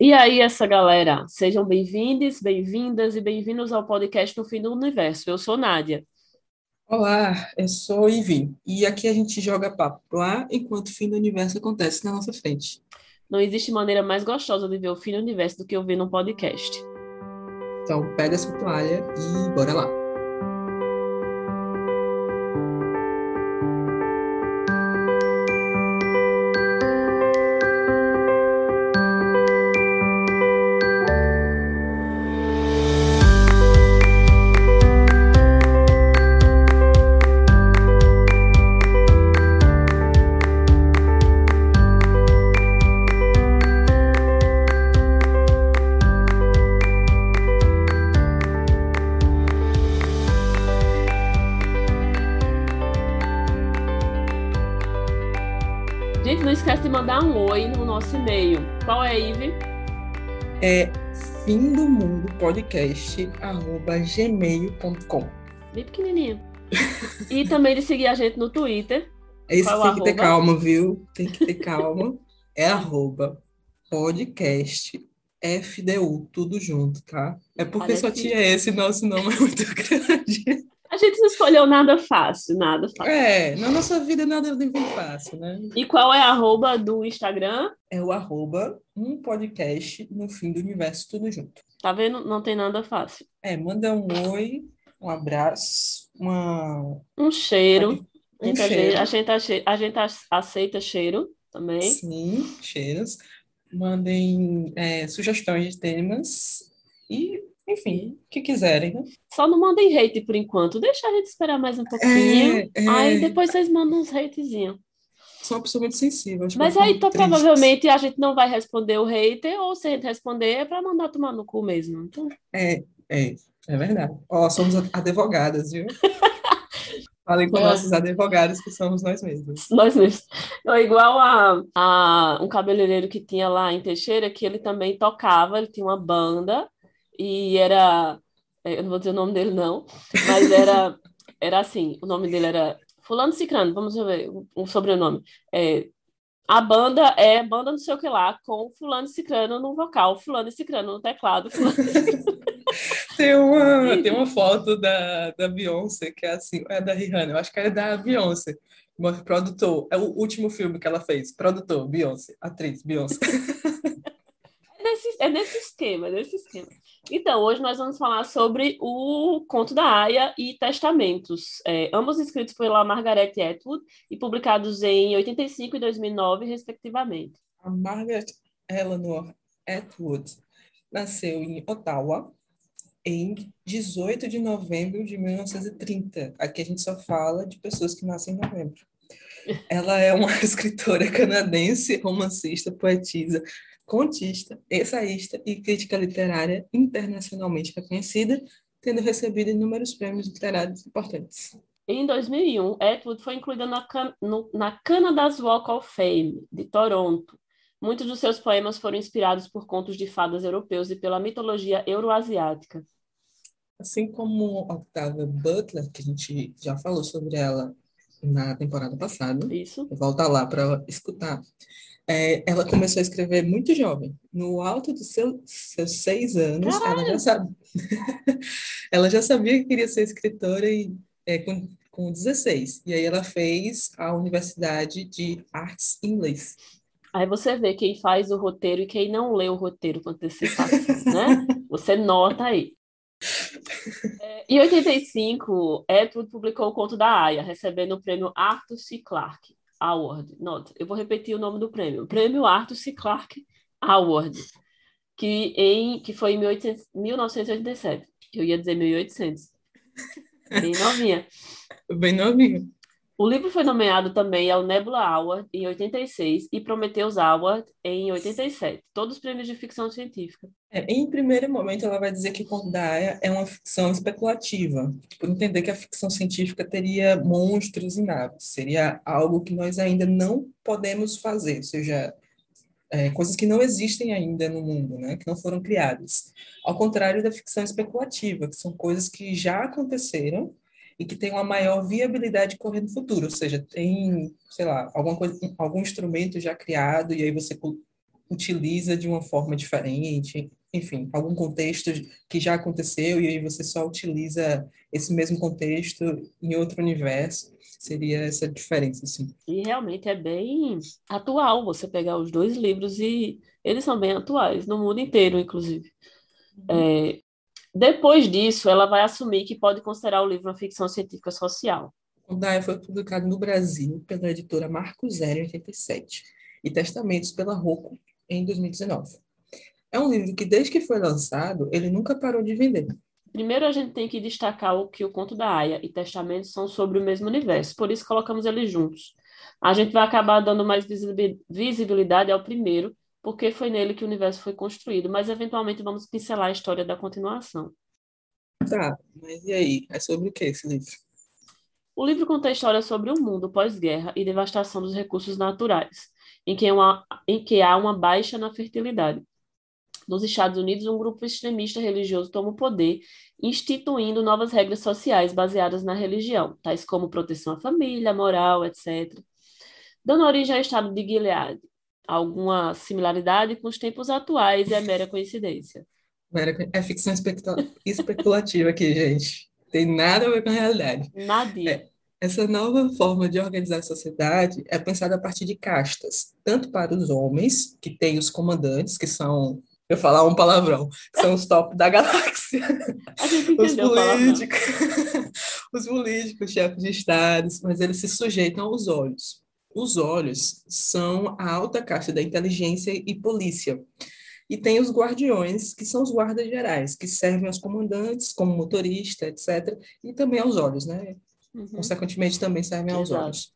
E aí, essa galera, sejam bem-vindos, bem-vindas e bem-vindos ao podcast No Fim do Universo. Eu sou Nádia. Olá, eu sou Ivi, e aqui a gente joga papo lá enquanto o fim do universo acontece na nossa frente. Não existe maneira mais gostosa de ver o fim do universo do que ouvir num podcast. Então, pega sua toalha e bora lá. Mundo podcast arroba gmail.com. Bem pequenininho. e também de seguir a gente no Twitter. Esse tem é o que ter calma, viu? Tem que ter calma. É arroba podcast FDU, tudo junto, tá? É porque Olha só tinha esse, nosso nome é muito grande. A gente não escolheu nada fácil, nada fácil. É, na nossa vida nada vem fácil, né? E qual é a arroba do Instagram? É o arroba um podcast no fim do universo, tudo junto. Tá vendo? Não tem nada fácil. É, manda um oi, um abraço, uma. Um cheiro. Um a gente- cheiro. a gente a gente aceita cheiro também. Sim, cheiros. Mandem é, sugestões de temas e, enfim, o que quiserem, né? Só não mandem hate por enquanto. Deixa a gente esperar mais um pouquinho. É, é. Aí depois vocês mandam uns hatezinhos. Sou uma pessoa muito sensível. Mas aí, então, triste. provavelmente, a gente não vai responder o hater, ou se a gente responder, é pra mandar tomar no cu mesmo. Então, É, é, é verdade. Ó, somos advogadas, viu? Falem com É. nossos advogados que somos nós mesmos. nós mesmos. Então, igual a, a um cabeleireiro que tinha lá em Teixeira, que ele também tocava, ele tinha uma banda, e era. é, Eu não vou dizer o nome dele, não, mas era, era assim: o nome dele era Fulano Cicrano, vamos ver o sobrenome. É, a banda é banda não sei o que lá, com Fulano Cicrano no vocal, Fulano Cicrano no teclado. Tem uma, tem uma foto da, da Beyoncé, que é assim, é da Rihanna, eu acho que é da Beyoncé. Produtor, é o último filme que ela fez. Produtor, Beyoncé. Atriz, Beyoncé. É nesse, é nesse esquema, é nesse esquema. Então, hoje nós vamos falar sobre o Conto da Aya e Testamentos, é, ambos escritos pela Margaret Atwood e publicados em 85 e 2009, respectivamente. A Margaret Eleanor Atwood nasceu em Ottawa em 18 de novembro de 1930. Aqui a gente só fala de pessoas que nascem em novembro. Ela é uma escritora canadense, romancista, poetisa, contista, ensaísta e crítica literária internacionalmente reconhecida, tendo recebido inúmeros prêmios literários importantes. Em 2001, Atwood foi incluída na, Can- no- na Canada's Walk of Fame, de Toronto. Muitos dos seus poemas foram inspirados por contos de fadas europeus e pela mitologia euroasiática. Assim como Octavia Butler, que a gente já falou sobre ela na temporada passada, Isso. volta lá para escutar. É, ela começou a escrever muito jovem. No alto dos seu, seus seis anos, ela já, sabe, ela já sabia que queria ser escritora e, é, com, com 16. E aí ela fez a Universidade de Artes Inglês. Aí você vê quem faz o roteiro e quem não lê o roteiro com antecipação, né? Você nota aí. É, em 85, Atwood publicou o Conto da Aya, recebendo o prêmio Arthur C. Clarke Award. Nota, eu vou repetir o nome do prêmio. Prêmio Arthur C. Clarke Award, que, em, que foi em 1800 1987. Eu ia dizer 1800. Bem novinha. Bem novinho. O livro foi nomeado também ao Nebula Award em 86 e Prometheus Award em 87, todos prêmios de ficção científica. É, em primeiro momento, ela vai dizer que Conto da Aia é uma ficção especulativa, por entender que a ficção científica teria monstros e naves, seria algo que nós ainda não podemos fazer, ou seja, é, coisas que não existem ainda no mundo, né, que não foram criadas. Ao contrário da ficção especulativa, que são coisas que já aconteceram e que têm uma maior viabilidade de correr no futuro, ou seja, tem, sei lá, alguma coisa, algum instrumento já criado e aí você utiliza de uma forma diferente, enfim, algum contexto que já aconteceu e aí você só utiliza esse mesmo contexto em outro universo. Seria essa diferença, assim. E realmente é bem atual você pegar os dois livros e eles são bem atuais, no mundo inteiro, inclusive. É, depois disso, ela vai assumir que pode considerar o livro uma ficção científica social. O Daia foi publicado no Brasil pela editora Marco Zero em 87 e Testamentos pela Rocco em 2019. É um livro que, desde que foi lançado, ele nunca parou de vender. Primeiro, a gente tem que destacar o que o Conto da Aya e Testamentos são sobre o mesmo universo, por isso colocamos eles juntos. A gente vai acabar dando mais visibilidade ao primeiro, porque foi nele que o universo foi construído, mas eventualmente vamos pincelar a história da continuação. Tá, mas e aí? É sobre o que esse livro? O livro conta a história sobre um mundo pós-guerra e devastação dos recursos naturais, em que, uma, em que há uma baixa na fertilidade. Nos Estados Unidos, um grupo extremista religioso toma o poder, instituindo novas regras sociais baseadas na religião, tais como proteção à família, moral, etc., dando origem ao estado de Gilead. Alguma similaridade com os tempos atuais é mera coincidência. É ficção especulativa aqui, gente. Tem nada a ver com a realidade. Nada. É, essa nova forma de organizar a sociedade é pensada a partir de castas, tanto para os homens, que têm os comandantes, que são eu falar um palavrão, que são os top da galáxia. os políticos, os políticos, chefes de estados, mas eles se sujeitam aos olhos. Os olhos são a alta caixa da inteligência e polícia. E tem os guardiões, que são os guardas gerais, que servem aos comandantes, como motorista, etc., e também aos olhos, né? Uhum. Consequentemente, também servem aos Exato. olhos.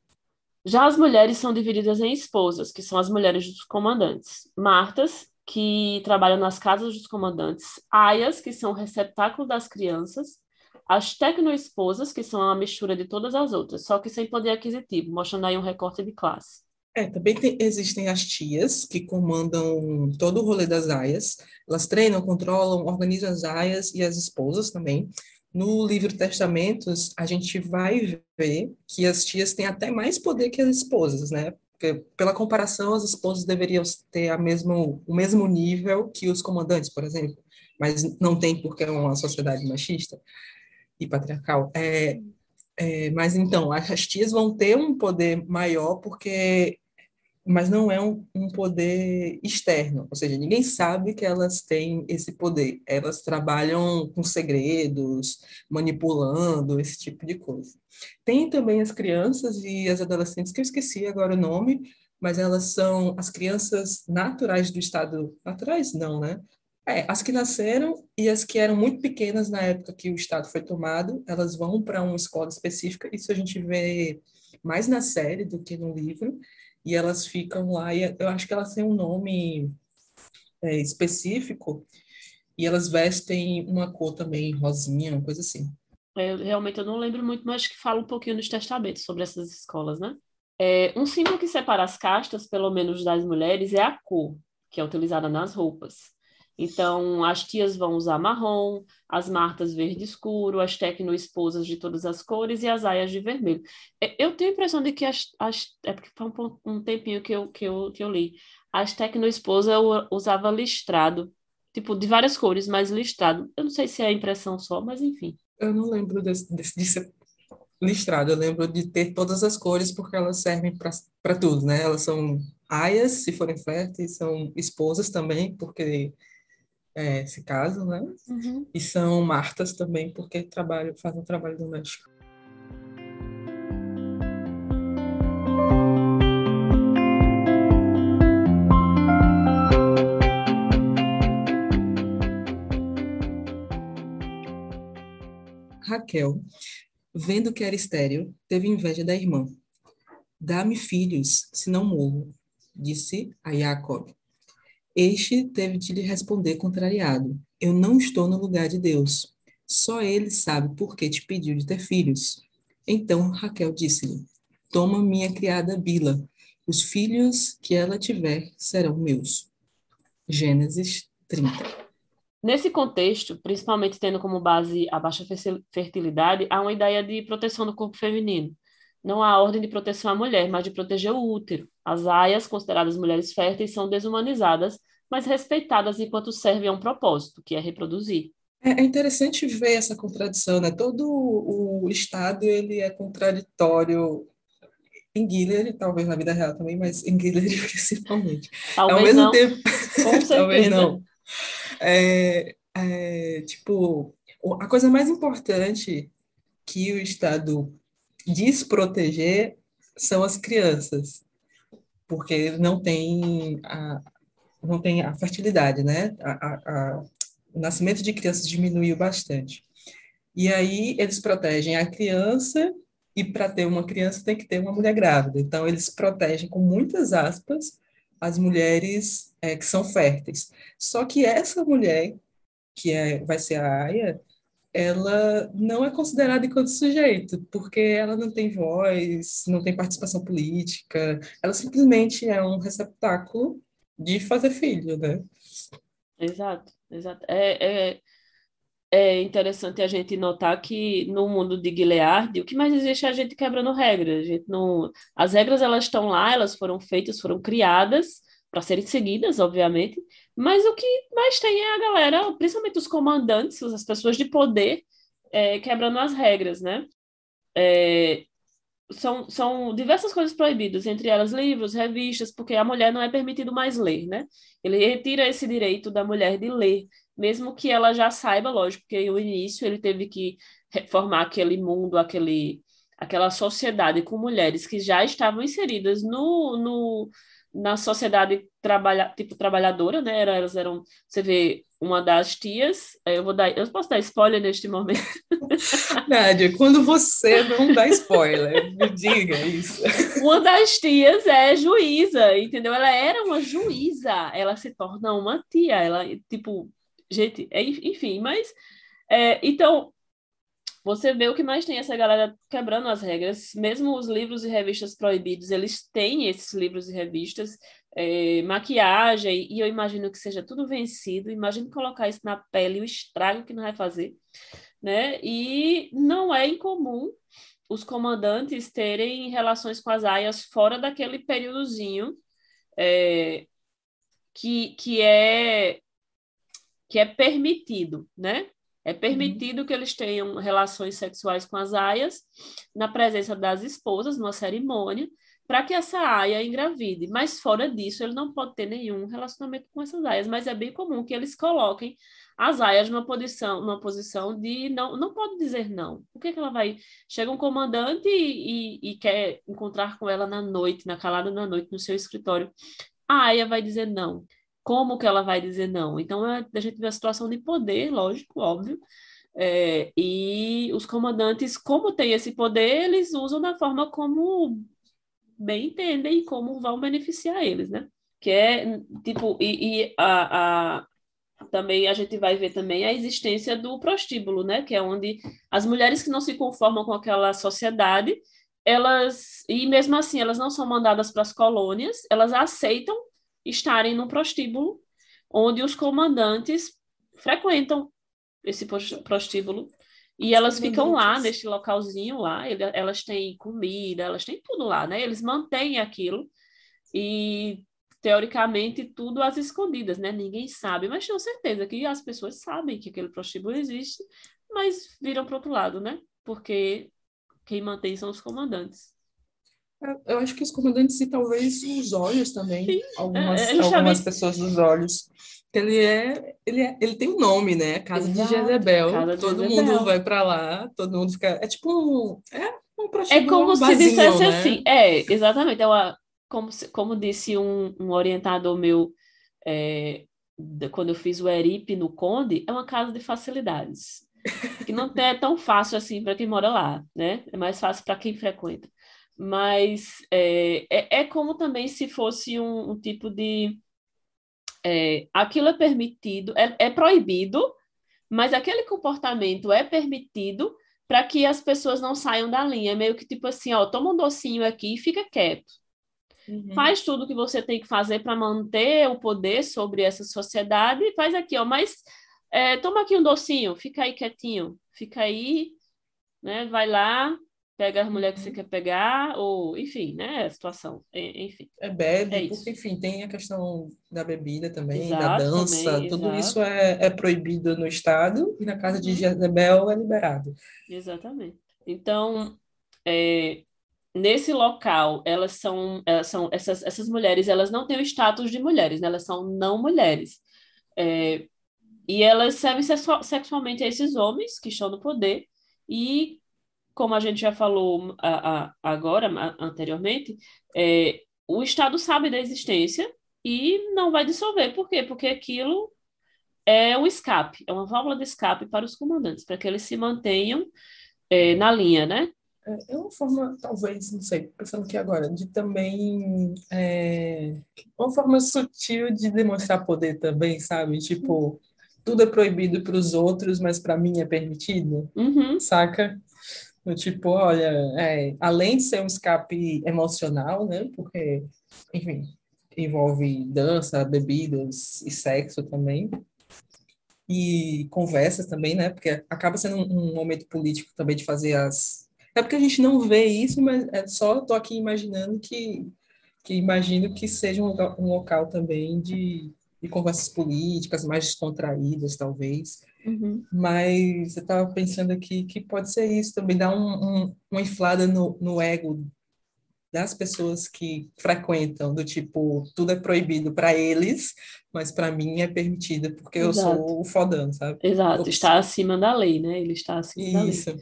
Já as mulheres são divididas em esposas, que são as mulheres dos comandantes. Martas, que trabalham nas casas dos comandantes, aias, que são o receptáculo das crianças, as tecnoesposas, que são a mistura de todas as outras, só que sem poder aquisitivo, mostrando aí um recorte de classe. É, também tem, existem as tias, que comandam todo o rolê das aias. Elas treinam, controlam, organizam as aias e as esposas também. No livro Testamentos, a gente vai ver que as tias têm até mais poder que as esposas, né? Porque, pela comparação, as esposas deveriam ter a mesmo, o mesmo nível que os comandantes, por exemplo, mas não tem porque é uma sociedade machista e patriarcal. É, é, mas então, as tias vão ter um poder maior porque mas não é um, um, poder externo, ou seja, ninguém sabe que elas têm esse poder. Elas trabalham com segredos, manipulando, esse tipo de coisa. Tem também as crianças e as adolescentes, que eu esqueci agora o nome, mas elas são as crianças naturais do Estado. Naturais, não, né? É, as que nasceram e as que eram muito pequenas na época que o Estado foi tomado, elas vão para uma escola específica. Isso a gente vê mais na série do que no livro e elas ficam lá, e eu acho que elas têm um nome é, específico, e elas vestem uma cor também rosinha, uma coisa assim. É, realmente eu não lembro muito, mas que fala um pouquinho nos testamentos sobre essas escolas, né? É, um símbolo que separa as castas, pelo menos das mulheres, é a cor, que é utilizada nas roupas. Então, as tias vão usar marrom, as martas verde escuro, as tecno-esposas de todas as cores e as aias de vermelho. É, eu tenho a impressão de que as... as é porque foi um, tempinho que eu, que, eu, que eu li. As tecno-esposas usava listrado, tipo, de várias cores, mas listrado. Eu não sei se é impressão só, mas enfim. Eu não lembro desse, desse, listrado, eu lembro de ter todas as cores porque elas servem para tudo, né? Elas são aias, se forem férteis, são esposas também, porque é, se casam, né? Uhum. E são martas também, porque trabalham, fazem trabalho doméstico. Raquel, vendo que era estéril, teve inveja da irmã. Dá-me filhos, senão morro, disse a Jacob. Este teve de lhe responder contrariado: Eu não estou no lugar de Deus. Só ele sabe por que te pediu de ter filhos. Então Raquel disse-lhe: Toma minha criada Bila. Os filhos que ela tiver serão meus. Gênesis 30. Nesse contexto, principalmente tendo como base a baixa fertilidade, há uma ideia de proteção do corpo feminino. Não há ordem de proteção à mulher, mas de proteger o útero. As aias, consideradas mulheres férteis, são desumanizadas, mas respeitadas enquanto servem a um propósito, que é reproduzir. É, é interessante ver essa contradição, né? Todo o Estado ele é contraditório em Gilead, talvez na vida real também, mas em Gilead principalmente. Talvez Ao mesmo não. tempo, talvez não. É, é, tipo, a coisa mais importante que o Estado diz proteger são as crianças, porque não tem a, não tem a fertilidade, né? A, a, a, o nascimento de crianças diminuiu bastante. E aí eles protegem a criança e para ter uma criança tem que ter uma mulher grávida. Então eles protegem com muitas aspas as mulheres é, que são férteis. Só que essa mulher que é, vai ser a Aya, ela não é considerada enquanto sujeito, porque ela não tem voz, não tem participação política, ela simplesmente é um receptáculo de fazer filho, né? Exato, exato. É, é, é interessante a gente notar que no mundo de Gilead, o que mais existe é a gente quebrando regras. A gente não... As regras elas estão lá, elas foram feitas, foram criadas para serem seguidas, obviamente, mas o que mais tem é a galera, principalmente os comandantes, as pessoas de poder, é, quebrando as regras, né? É, são, são diversas coisas proibidas, entre elas livros, revistas, porque a mulher não é permitido mais ler, né? Ele retira esse direito da mulher de ler, mesmo que ela já saiba, lógico, porque no início ele teve que reformar aquele mundo, aquele, aquela sociedade com mulheres que já estavam inseridas no, no na sociedade trabalha, tipo trabalhadora, né? Elas eram, você vê, uma das tias, eu vou dar, eu posso dar spoiler neste momento. Nádia, quando você não dá spoiler, me diga isso. Uma das tias é juíza, entendeu? Ela era uma juíza, ela se torna uma tia, ela, tipo, gente, é, enfim, mas, é, então, você vê o que mais tem essa galera quebrando as regras, mesmo os livros e revistas proibidos, eles têm esses livros e revistas, é, maquiagem, e eu imagino que seja tudo vencido, imagine colocar isso na pele, o estrago que não vai fazer, né? E não é incomum os comandantes terem relações com as aias fora daquele períodozinho é, que, que é que é permitido, né? É permitido uhum. que eles tenham relações sexuais com as aias na presença das esposas, numa cerimônia, para que essa aia engravide. Mas fora disso, ele não pode ter nenhum relacionamento com essas aias. Mas é bem comum que eles coloquem as aias numa posição, numa posição de não, não pode dizer não. Por que, que ela vai? Chega um comandante e, e, e quer encontrar com ela na noite, na calada da noite, no seu escritório. A aia vai dizer não como que ela vai dizer não? Então, é, a gente vê a situação de poder, lógico, óbvio, é, e os comandantes, como têm esse poder, eles usam da forma como bem entendem e como vão beneficiar eles, né? Que é, tipo, e, e a, a, também a gente vai ver também a existência do prostíbulo, né? Que é onde as mulheres que não se conformam com aquela sociedade, elas, e mesmo assim, elas não são mandadas para as colônias, elas aceitam estarem no prostíbulo, onde os comandantes frequentam esse prostíbulo e elas ficam lá neste localzinho lá, elas têm comida, elas têm tudo lá, né? Eles mantêm aquilo e teoricamente tudo às escondidas, né? Ninguém sabe, mas tenho certeza que as pessoas sabem que aquele prostíbulo existe, mas viram para outro lado, né? Porque quem mantém são os comandantes. Eu acho que os comandantes e talvez os olhos também, algumas, é, algumas pessoas dos olhos. Ele é, ele é, ele tem um nome, né? Casa Exato, de Jezebel. Casa todo Jezebel. mundo vai para lá, todo mundo fica. É tipo um. É um É como se dissesse né? assim. É, exatamente. É uma, como, como disse um, um orientador meu é, quando eu fiz o ERIP no Conde, é uma casa de facilidades. Que não é tão fácil assim para quem mora lá, né? É mais fácil para quem frequenta mas é, é, é, como também se fosse um, um tipo de. É, aquilo é permitido, é, é proibido, mas aquele comportamento é permitido para que as pessoas não saiam da linha. É meio que tipo assim, ó, toma um docinho aqui e fica quieto. Uhum. Faz tudo que você tem que fazer para manter o poder sobre essa sociedade, faz aqui, ó, mas é, toma aqui um docinho, fica aí quietinho, fica aí, né? Vai lá, pega as mulheres que você quer pegar, ou, enfim, né? A situação, enfim. É bebe, É porque, enfim, tem a questão da bebida também, da Exato, dança, também, tudo exato. isso é, é proibido no Estado e na casa de Uhum, Jezebel é liberado. exatamente. Então, é, nesse local, elas são, elas são essas, essas mulheres, elas não têm o status de mulheres, né? Elas são não mulheres. É, e elas servem sexu- sexualmente a esses homens que estão no poder. E, como a gente já falou a- a- agora, a- anteriormente, é, o Estado sabe da existência e não vai dissolver. Por quê? Porque aquilo é o escape, é uma válvula de escape para os comandantes, para que eles se mantenham, é, na linha, né? É uma forma, talvez, não sei, pensando aqui agora, de também. É, uma forma sutil de demonstrar poder também, sabe? Tipo, tudo é proibido para os outros, mas para mim é permitido, Uhum, saca? Do Tipo, olha, é, além de ser um escape emocional, né? Porque, enfim, envolve dança, bebidas e sexo também. E conversas também, né? Porque acaba sendo um, um momento político também de fazer as. É porque a gente não vê isso, mas é só tô aqui imaginando que, que imagino que seja um local, um local também de, de conversas políticas mais descontraídas, talvez. Uhum. Mas eu estava pensando aqui que pode ser isso também, dar um, um, uma inflada no, no ego das pessoas que frequentam, do tipo, tudo é proibido para eles, mas para mim é permitido, porque eu Exato, sou o fodão, sabe? exato. Está acima da lei, né? Ele está acima da lei. Isso,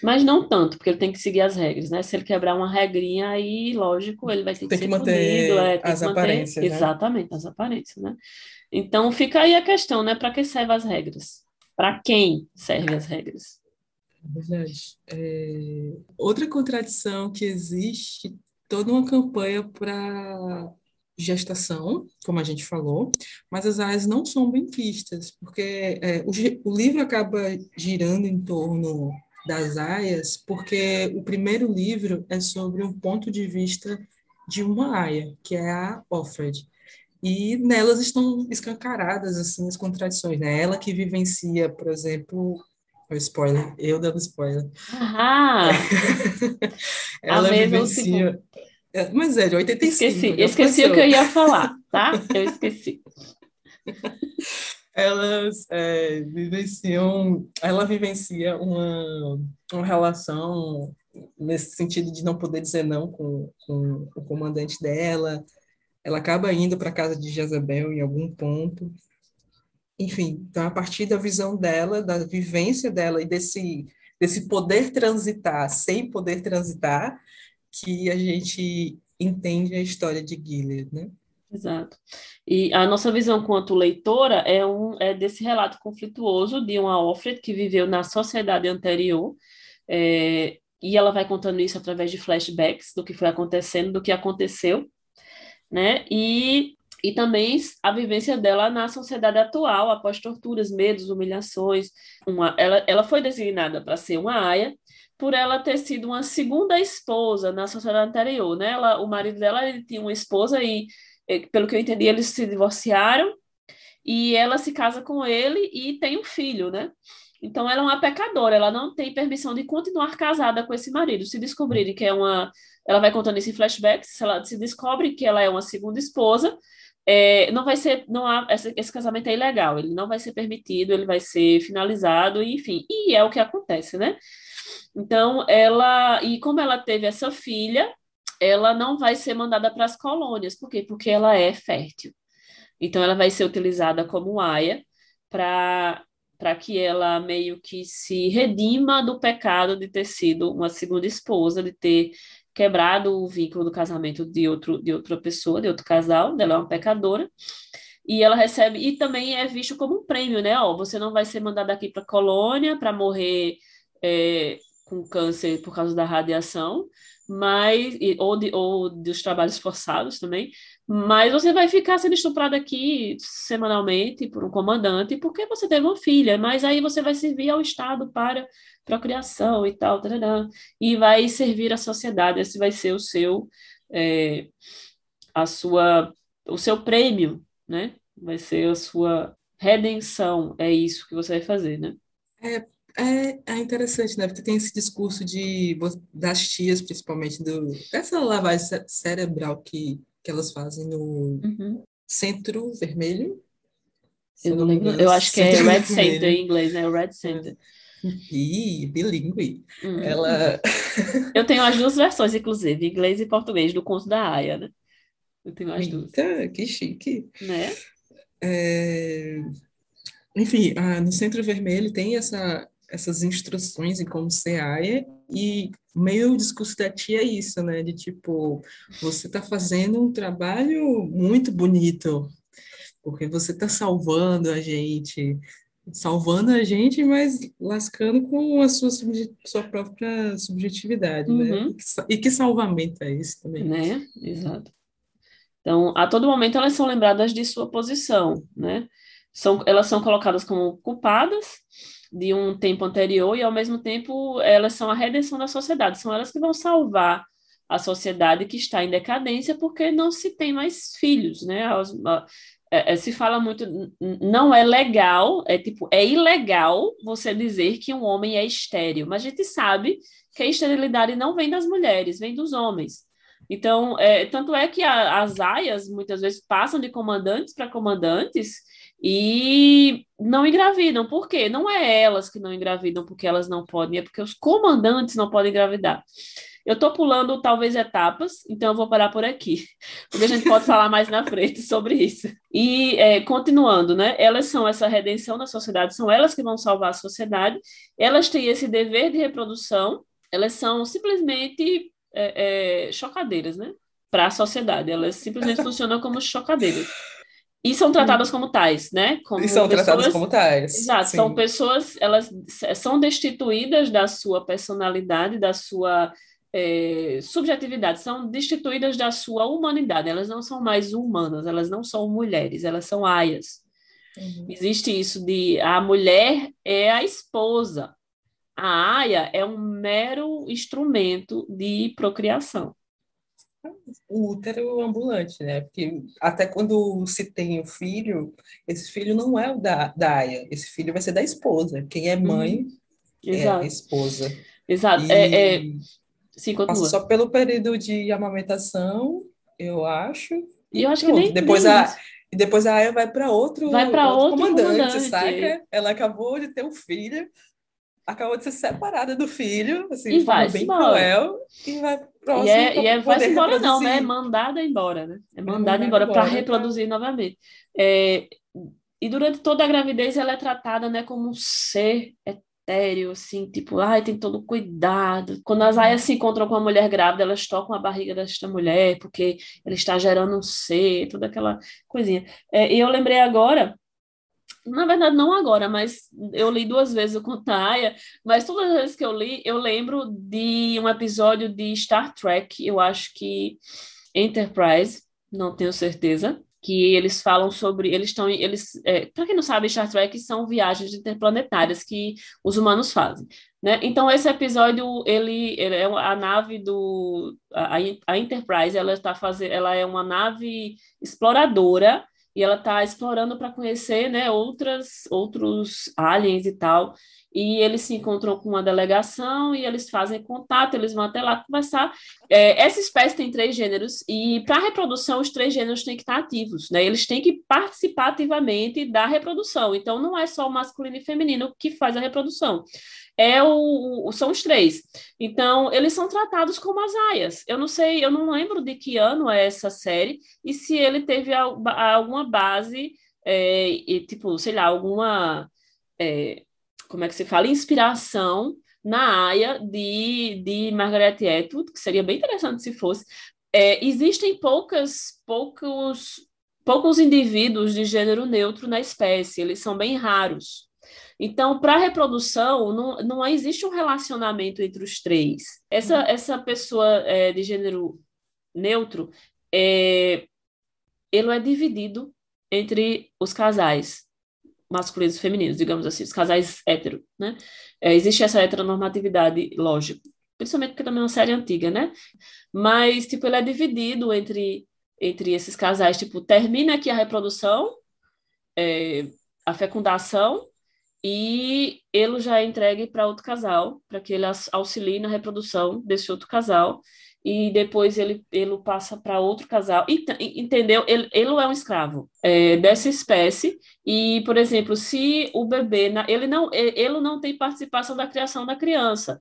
Mas não tanto, porque ele tem que seguir as regras, né? Se ele quebrar uma regrinha, aí, lógico, ele vai ter que tem que ser punido, manter é, tem as que manter aparências, né? exatamente as aparências, né? Então fica aí a questão, né? Para que servem as regras? Para quem servem as regras? Verdade. É, Outra contradição que existe, toda uma campanha para gestação, como a gente falou, mas as áreas não são bem vistas, porque é, o, o livro acaba girando em torno das aias, porque o primeiro livro é sobre um ponto de vista de uma aia, que é a Offred. E nelas estão escancaradas assim as contradições, né? Ela que vivencia, por exemplo, o spoiler, eu dando spoiler. Ah, Ela vivencia, é, mas é de 85, esqueci, esqueci o que eu ia falar, tá? Eu esqueci. Elas é, vivenciam, ela vivencia uma, uma relação nesse sentido de não poder dizer não com, com o comandante dela. Ela acaba indo para a casa de Jezebel em algum ponto. Enfim, então a partir da visão dela, da vivência dela e desse desse poder transitar sem poder transitar, que a gente entende a história de Gilead, né? Exato. E a nossa visão quanto leitora é, um, é desse relato conflituoso de uma Offred que viveu na sociedade anterior, é, e ela vai contando isso através de flashbacks do que foi acontecendo, do que aconteceu, né? E, e também a vivência dela na sociedade atual, após torturas, medos, humilhações. Uma, ela, ela foi designada para ser uma aia por ela ter sido uma segunda esposa na sociedade anterior, né? Ela, o marido dela ele tinha uma esposa e, eh, pelo que eu entendi, eles se divorciaram e ela se casa com ele e tem um filho, né? Então ela é uma pecadora, ela não tem permissão de continuar casada com esse marido. Se descobrirem que é uma. Ela vai contando isso em flashbacks, se ela se descobre que ela é uma segunda esposa, é, não vai ser. Não há, esse, esse casamento é ilegal, ele não vai ser permitido, ele vai ser finalizado, enfim. E é o que acontece, né? Então, ela. E como ela teve essa filha, ela não vai ser mandada para as colônias. Por quê? Porque ela é fértil. Então, ela vai ser utilizada como aia para para que ela meio que se redima do pecado de ter sido uma segunda esposa, de ter quebrado o vínculo do casamento de, outro, de outra pessoa, de outro casal, ela é uma pecadora, e ela recebe, e também é visto como um prêmio, né? Ó, você não vai ser mandada aqui para colônia para morrer é, com câncer por causa da radiação, mas, ou, de, ou dos trabalhos forçados também, mas você vai ficar sendo estuprada aqui semanalmente por um comandante porque você teve uma filha, mas aí você vai servir ao Estado para procriação e tal, tarará, e vai servir à sociedade, esse vai ser o seu, é, a sua, o seu prêmio, né? Vai ser a sua redenção, é isso que você vai fazer, né? É, É, é interessante, né? Porque tem esse discurso de, das tias, principalmente, do, dessa lavagem cerebral que, que elas fazem no Uhum. Centro Vermelho. Eu não lembro. Eu acho que é Red Center em inglês, né? Red Center. Ih, bilíngue. Hum. Ela. Eu tenho as duas versões, inclusive, inglês e português, do conto da Aya, né? Eu tenho as duas, Eita, que chique. né? É, Enfim, ah, no Centro Vermelho tem essa, essas instruções em como ser aia, e meio o discurso da tia é isso, né? De tipo, você está fazendo um trabalho muito bonito, porque você está salvando a gente, salvando a gente, mas lascando com a sua, sua própria subjetividade, né? Uhum. E que, sa- e que salvamento é esse também? Né? Exato. Então, a todo momento elas são lembradas de sua posição, né? São, elas são colocadas como culpadas de um tempo anterior e, ao mesmo tempo, elas são a redenção da sociedade. São elas que vão salvar a sociedade que está em decadência porque não se tem mais filhos, né? É- é, se fala muito, não é legal, é tipo, é ilegal você dizer que um homem é estéril, mas a gente sabe que a esterilidade não vem das mulheres, vem dos homens. Então, é, tanto é que a- as aias muitas vezes passam de comandantes para comandantes e não engravidam. Por quê? Não é elas que não engravidam porque elas não podem, é porque os comandantes não podem engravidar. Eu estou pulando talvez etapas, então eu vou parar por aqui, porque a gente pode falar mais na frente sobre isso. E é, continuando, né? Elas são essa redenção da sociedade, são elas que vão salvar a sociedade. Elas têm esse dever de reprodução. Elas são simplesmente é, é, chocadeiras, né? Para a sociedade. Elas simplesmente funcionam como chocadeiras. E são tratadas como tais, né? Como E são tratadas pessoas- como tais. Exato, são Sim. pessoas, elas são destituídas da sua personalidade, da sua eh, subjetividade, são destituídas da sua humanidade, elas não são mais humanas, elas não são mulheres, elas são aias. Uhum. Existe isso de a mulher é a esposa, a aia é um mero instrumento de procriação. O útero ambulante, né? Porque até quando se tem o filho, esse filho não é o da, da Aya, esse filho vai ser da esposa. Quem é mãe é a Exato, esposa. exato. E É, é, sim, continua. só pelo período de amamentação, eu acho. E eu acho que pronto. nem, depois nem a e depois a Aya vai para outro, Vai pra outro comandante. saca? Ela acabou de ter um filho, acabou de ser separada do filho, assim, E vai-se bem embora. cruel, e vai próximo E é, e é poder embora não, né? É mandada embora, né? É mandada mandada embora para embora pra- reproduzir novamente. É, e durante toda a gravidez ela é tratada, né, como um ser etéreo, assim, tipo, ai, tem todo cuidado. Quando as aias se encontram com a mulher grávida, elas tocam a barriga desta mulher, porque ela está gerando um ser, toda aquela coisinha. É, e eu lembrei agora, na verdade, não agora, mas eu li duas vezes o Aya, mas todas as vezes que eu li, eu lembro de um episódio de Star Trek, eu acho que Enterprise, não tenho certeza, que eles falam sobre, eles estão, eles, é, para quem não sabe, Star Trek são viagens interplanetárias que os humanos fazem, né? Então esse episódio, ele, ele é a nave do, a, a Enterprise, ela está fazendo, ela é uma nave exploradora e ela está explorando para conhecer, né, outras, outros aliens e tal. E eles se encontram com uma delegação e eles fazem contato, eles vão até lá conversar. É, essa espécie tem três gêneros e para a reprodução os três gêneros têm que estar ativos, né? Eles têm que participar ativamente da reprodução. Então não é só o masculino e feminino que faz a reprodução. É o, o- são os três. Então, eles são tratados como as aias. Eu não sei, eu não lembro de que ano é essa série e se ele teve alguma base, é, e, tipo, sei lá, alguma, é, como é que se fala, inspiração na Aya de, de Margaret Atwood, que seria bem interessante se fosse. É, existem poucas, poucos, poucos indivíduos de gênero neutro na espécie, eles são bem raros. Então, para a reprodução, não, não existe um relacionamento entre os três. Essa, essa pessoa é, de gênero neutro, é, ele é dividido entre os casais masculinos e femininos, digamos assim, os casais hétero, né? É, existe essa heteronormatividade, lógico, principalmente porque também é uma série antiga, né? Mas, tipo, ele é dividido entre, entre esses casais, tipo, termina aqui a reprodução, é, a fecundação, e ele já é entregue para outro casal, para que ele auxilie na reprodução desse outro casal, e depois ele, ele passa para outro casal. E, entendeu? Ele, ele é um escravo é, dessa espécie, e, por exemplo, se o bebê, ele não, ele não tem participação da criação da criança,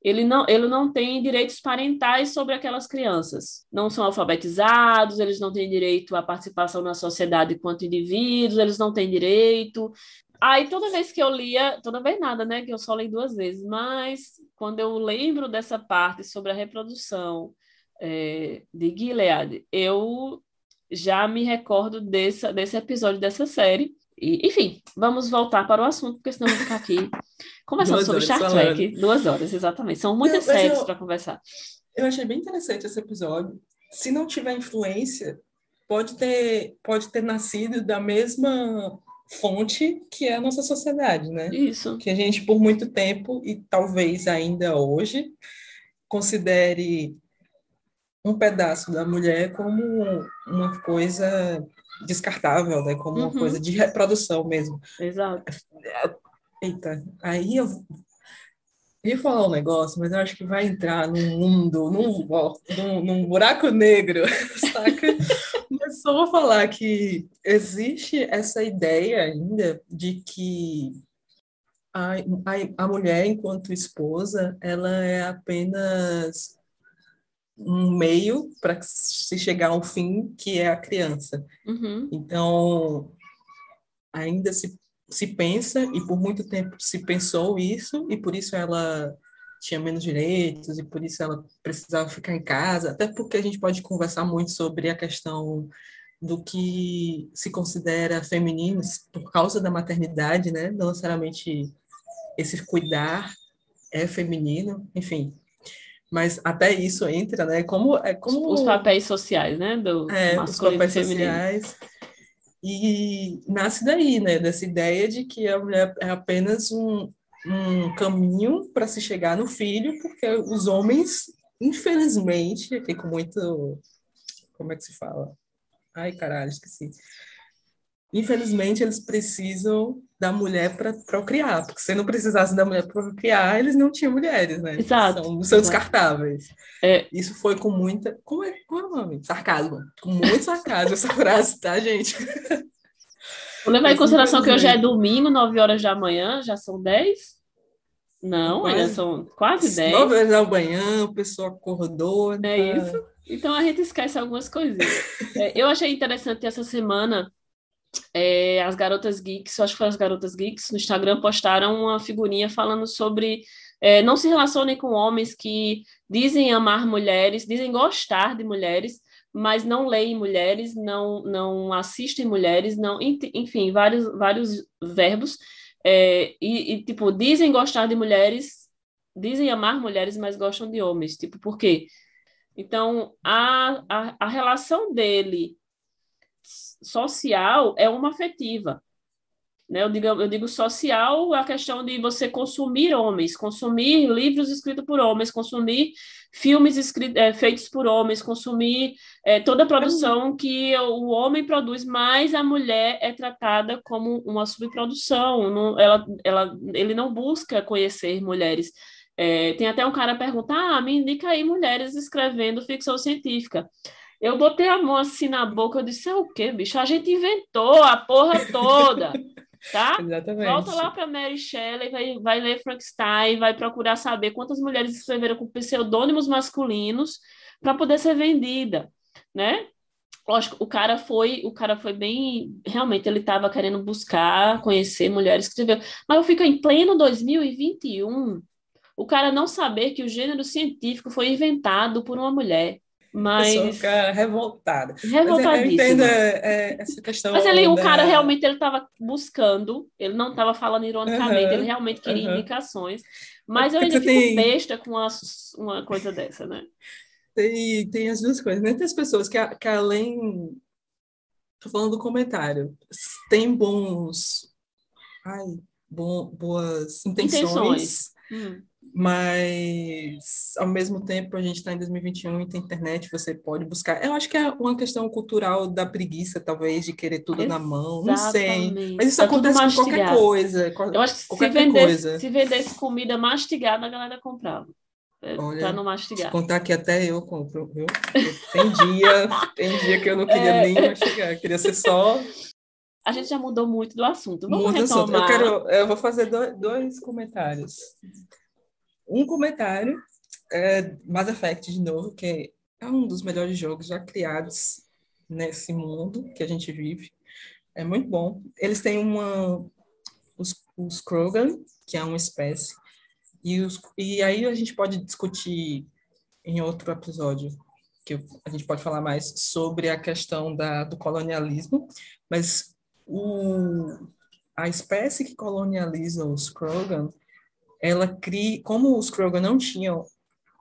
ele não, ele não tem direitos parentais sobre aquelas crianças. Não são alfabetizados, eles não têm direito à participação na sociedade enquanto indivíduos, eles não têm direito. Aí toda vez que eu lia, toda vez nada, né? Que eu só li duas vezes, mas quando eu lembro dessa parte sobre a reprodução é, de Gilead, eu já me recordo desse, desse episódio dessa série. E, enfim, vamos voltar para o assunto, porque senão eu vou ficar aqui conversando sobre Star Trek. Duas horas, exatamente. São muitas não, séries para conversar. Eu achei bem interessante esse episódio. Se não tiver influência, pode ter, pode ter nascido da mesma fonte que é a nossa sociedade, né? Isso. Que a gente, por muito tempo, e talvez ainda hoje, considere um pedaço da mulher como uma coisa descartável, né? Como uma uhum. coisa de reprodução mesmo. Exato. Eita, aí eu ia falar um negócio, mas eu acho que vai entrar num mundo, num, num, num buraco negro, saca? Só vou falar que existe essa ideia ainda de que a, a, a mulher, enquanto esposa, ela é apenas um meio para se chegar ao fim, que é a criança. Uhum. Então, ainda se, se pensa, e por muito tempo se pensou isso, e por isso ela tinha menos direitos, e por isso ela precisava ficar em casa, até porque a gente pode conversar muito sobre a questão do que se considera feminino por causa da maternidade, né? Não necessariamente esse cuidar é feminino, enfim, mas até isso entra, né? Como é como os papéis sociais, né? Do é, os papéis sociais e nasce daí, né? Dessa ideia de que a mulher é apenas um, um caminho para se chegar no filho, porque os homens, infelizmente, aqui com muito como é que se fala? Ai, caralho, esqueci. Infelizmente, eles precisam da mulher para procriar, porque se não precisasse da mulher para procriar, eles não tinham mulheres, né? Exato. São, são descartáveis. É. Isso foi com muita. Como é, qual é o nome? Sarcasmo. Com muito sarcasmo essa frase, tá, gente? Vou levar em consideração que hoje é domingo, 9 horas da manhã, já são 10? Não, quase, ainda são quase 10. 9 horas da manhã, o pessoal acordou. É tá... isso. Então a gente esquece algumas coisinhas. é, eu achei interessante essa semana é, as garotas geeks, eu acho que foi as garotas geeks, no Instagram postaram uma figurinha falando sobre é, não se relacionem com homens que dizem amar mulheres, dizem gostar de mulheres, mas não leem mulheres, não, não assistem mulheres, não, enfim, vários, vários verbos, é, e, e, tipo, dizem gostar de mulheres, dizem amar mulheres, mas gostam de homens, tipo, por quê? Então, a, a, a relação dele social é uma afetiva. Né? Eu, digo, eu digo social a questão de você consumir homens, consumir livros escritos por homens, consumir filmes é, feitos por homens, consumir é, toda a produção que o homem produz, mas a mulher é tratada como uma subprodução. Não, ela, ela, ele não busca conhecer mulheres. É, tem até um cara perguntar: ah, me indica aí mulheres escrevendo ficção científica. Eu botei a mão assim na boca, eu disse, é o quê, bicho? A gente inventou a porra toda, tá? Exatamente. Volta lá para Mary Shelley, vai, vai ler Frankenstein, vai procurar saber quantas mulheres escreveram com pseudônimos masculinos para poder ser vendida, né? Lógico, o cara foi, o cara foi bem, realmente ele estava querendo buscar, conhecer mulheres que escreveram, mas eu fico em pleno 2021, o cara não saber que o gênero científico foi inventado por uma mulher. Mas. A fica revoltada. Revoltadíssima. Mas eu entendo é, essa questão. Mas ele, da... o cara realmente ele estava buscando, ele não estava falando ironicamente, uhum, ele realmente queria uhum. indicações. Mas eu ainda fico tem... besta com uma, uma coisa dessa, né? Tem, tem as duas coisas, né? Tem as pessoas que, que além. Estou falando do comentário. Tem bons. Ai, bom, boas intenções. intenções. Hum mas ao mesmo tempo a gente está em 2021 e tem internet, você pode buscar. Eu acho que é uma questão cultural da preguiça, talvez, de querer tudo Exatamente. na mão, não sei. Mas isso tá acontece com qualquer coisa. Eu acho que se vendesse, coisa. se vendesse comida mastigada, a galera comprava. É, Olha, pra não mastigar. contar que até eu compro, viu? Tem dia, tem dia que eu não queria é... nem mastigar, queria ser só a gente já mudou muito do assunto. Vamos Muda retomar. Eu, quero, eu vou fazer dois, dois comentários. Um comentário é Mass Effect, de novo, que é um dos melhores jogos já criados nesse mundo que a gente vive. É muito bom. Eles têm uma... Os, os Krogan, que é uma espécie, e, os, e aí a gente pode discutir em outro episódio que a gente pode falar mais sobre a questão da, do colonialismo, mas o, a espécie que colonializa os Krogan, ela cria, como os Krogan não tinham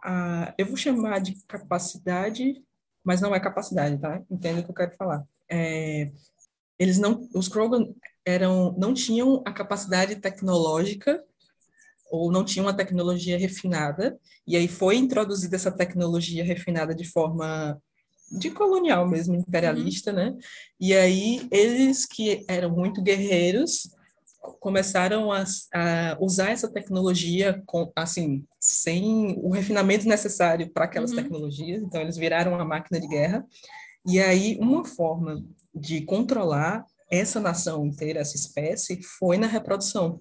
a, eu vou chamar de capacidade, mas não é capacidade, tá? Entendo o que eu quero falar. É, eles não, os Krogan eram, não tinham a capacidade tecnológica ou não tinham uma tecnologia refinada, e aí foi introduzida essa tecnologia refinada de forma de colonial mesmo, imperialista, uhum. né? E aí eles que eram muito guerreiros começaram a, a usar essa tecnologia com, assim, sem o refinamento necessário para aquelas uhum. tecnologias, então eles viraram uma máquina de guerra. E aí uma forma de controlar essa nação inteira, essa espécie, foi na reprodução.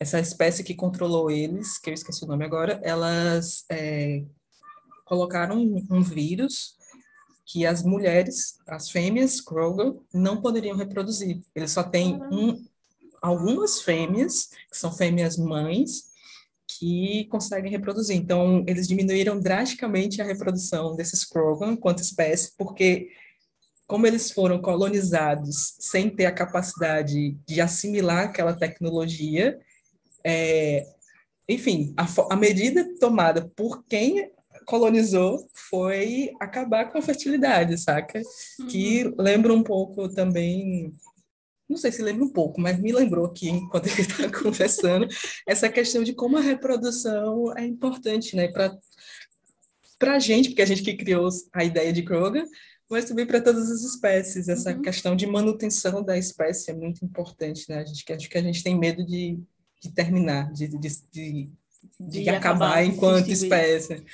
Essa espécie que controlou eles, que eu esqueci o nome agora, elas é, colocaram um, um vírus que as mulheres, as fêmeas Kroger, não poderiam reproduzir. Eles só têm um, algumas fêmeas, que são fêmeas mães, que conseguem reproduzir. Então, eles diminuíram drasticamente a reprodução desses Kroger enquanto espécie, porque como eles foram colonizados sem ter a capacidade de assimilar aquela tecnologia, é, enfim, a, a medida tomada por quem colonizou foi acabar com a fertilidade, saca? Uhum. Que lembra um pouco também, não sei se lembra um pouco, mas me lembrou aqui, enquanto ele estava conversando, essa questão de como a reprodução é importante, né? Para a gente, porque a gente que criou a ideia de Kroger, mas também para todas as espécies. Essa uhum. questão de manutenção da espécie é muito importante, né? A gente, acho que a gente tem medo de, de terminar, de, de, de, de, de acabar, acabar enquanto espécie.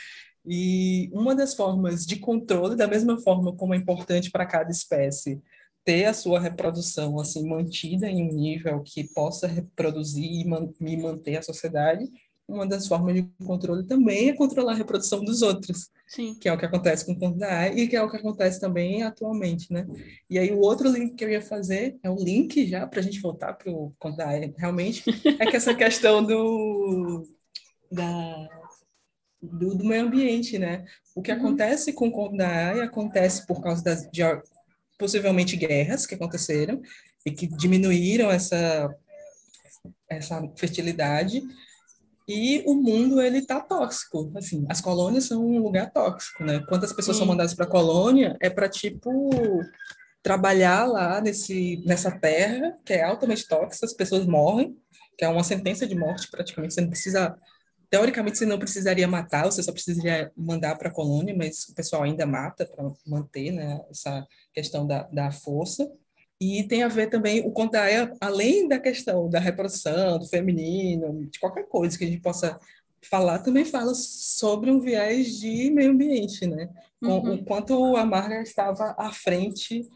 E uma das formas de controle, da mesma forma como é importante para cada espécie ter a sua reprodução assim mantida em um nível que possa reproduzir e, man e manter a sociedade, uma das formas de controle também é controlar a reprodução dos outros, Sim. que é o que acontece com o Condá e que é o que acontece também atualmente, né? E aí o outro link que eu ia fazer é o link já para a gente voltar para o Condá realmente é que essa questão do da do, do meio ambiente, né? O que uhum. acontece com o Condai acontece por causa das, de possivelmente guerras que aconteceram e que diminuíram essa essa fertilidade e o mundo ele tá tóxico, assim, as colônias são um lugar tóxico, né? Quantas pessoas Sim. são mandadas para a colônia é para tipo trabalhar lá nesse nessa terra que é altamente tóxica, as pessoas morrem, que é uma sentença de morte praticamente, você não precisa Teoricamente, você não precisaria matar, você só precisaria mandar para a colônia, mas o pessoal ainda mata para manter né, essa questão da, da força. E tem a ver também, o Contaia, além da questão da reprodução, do feminino, de qualquer coisa que a gente possa falar, também fala sobre um viés de meio ambiente, né? Com, uhum. O quanto a Margaret estava à frente,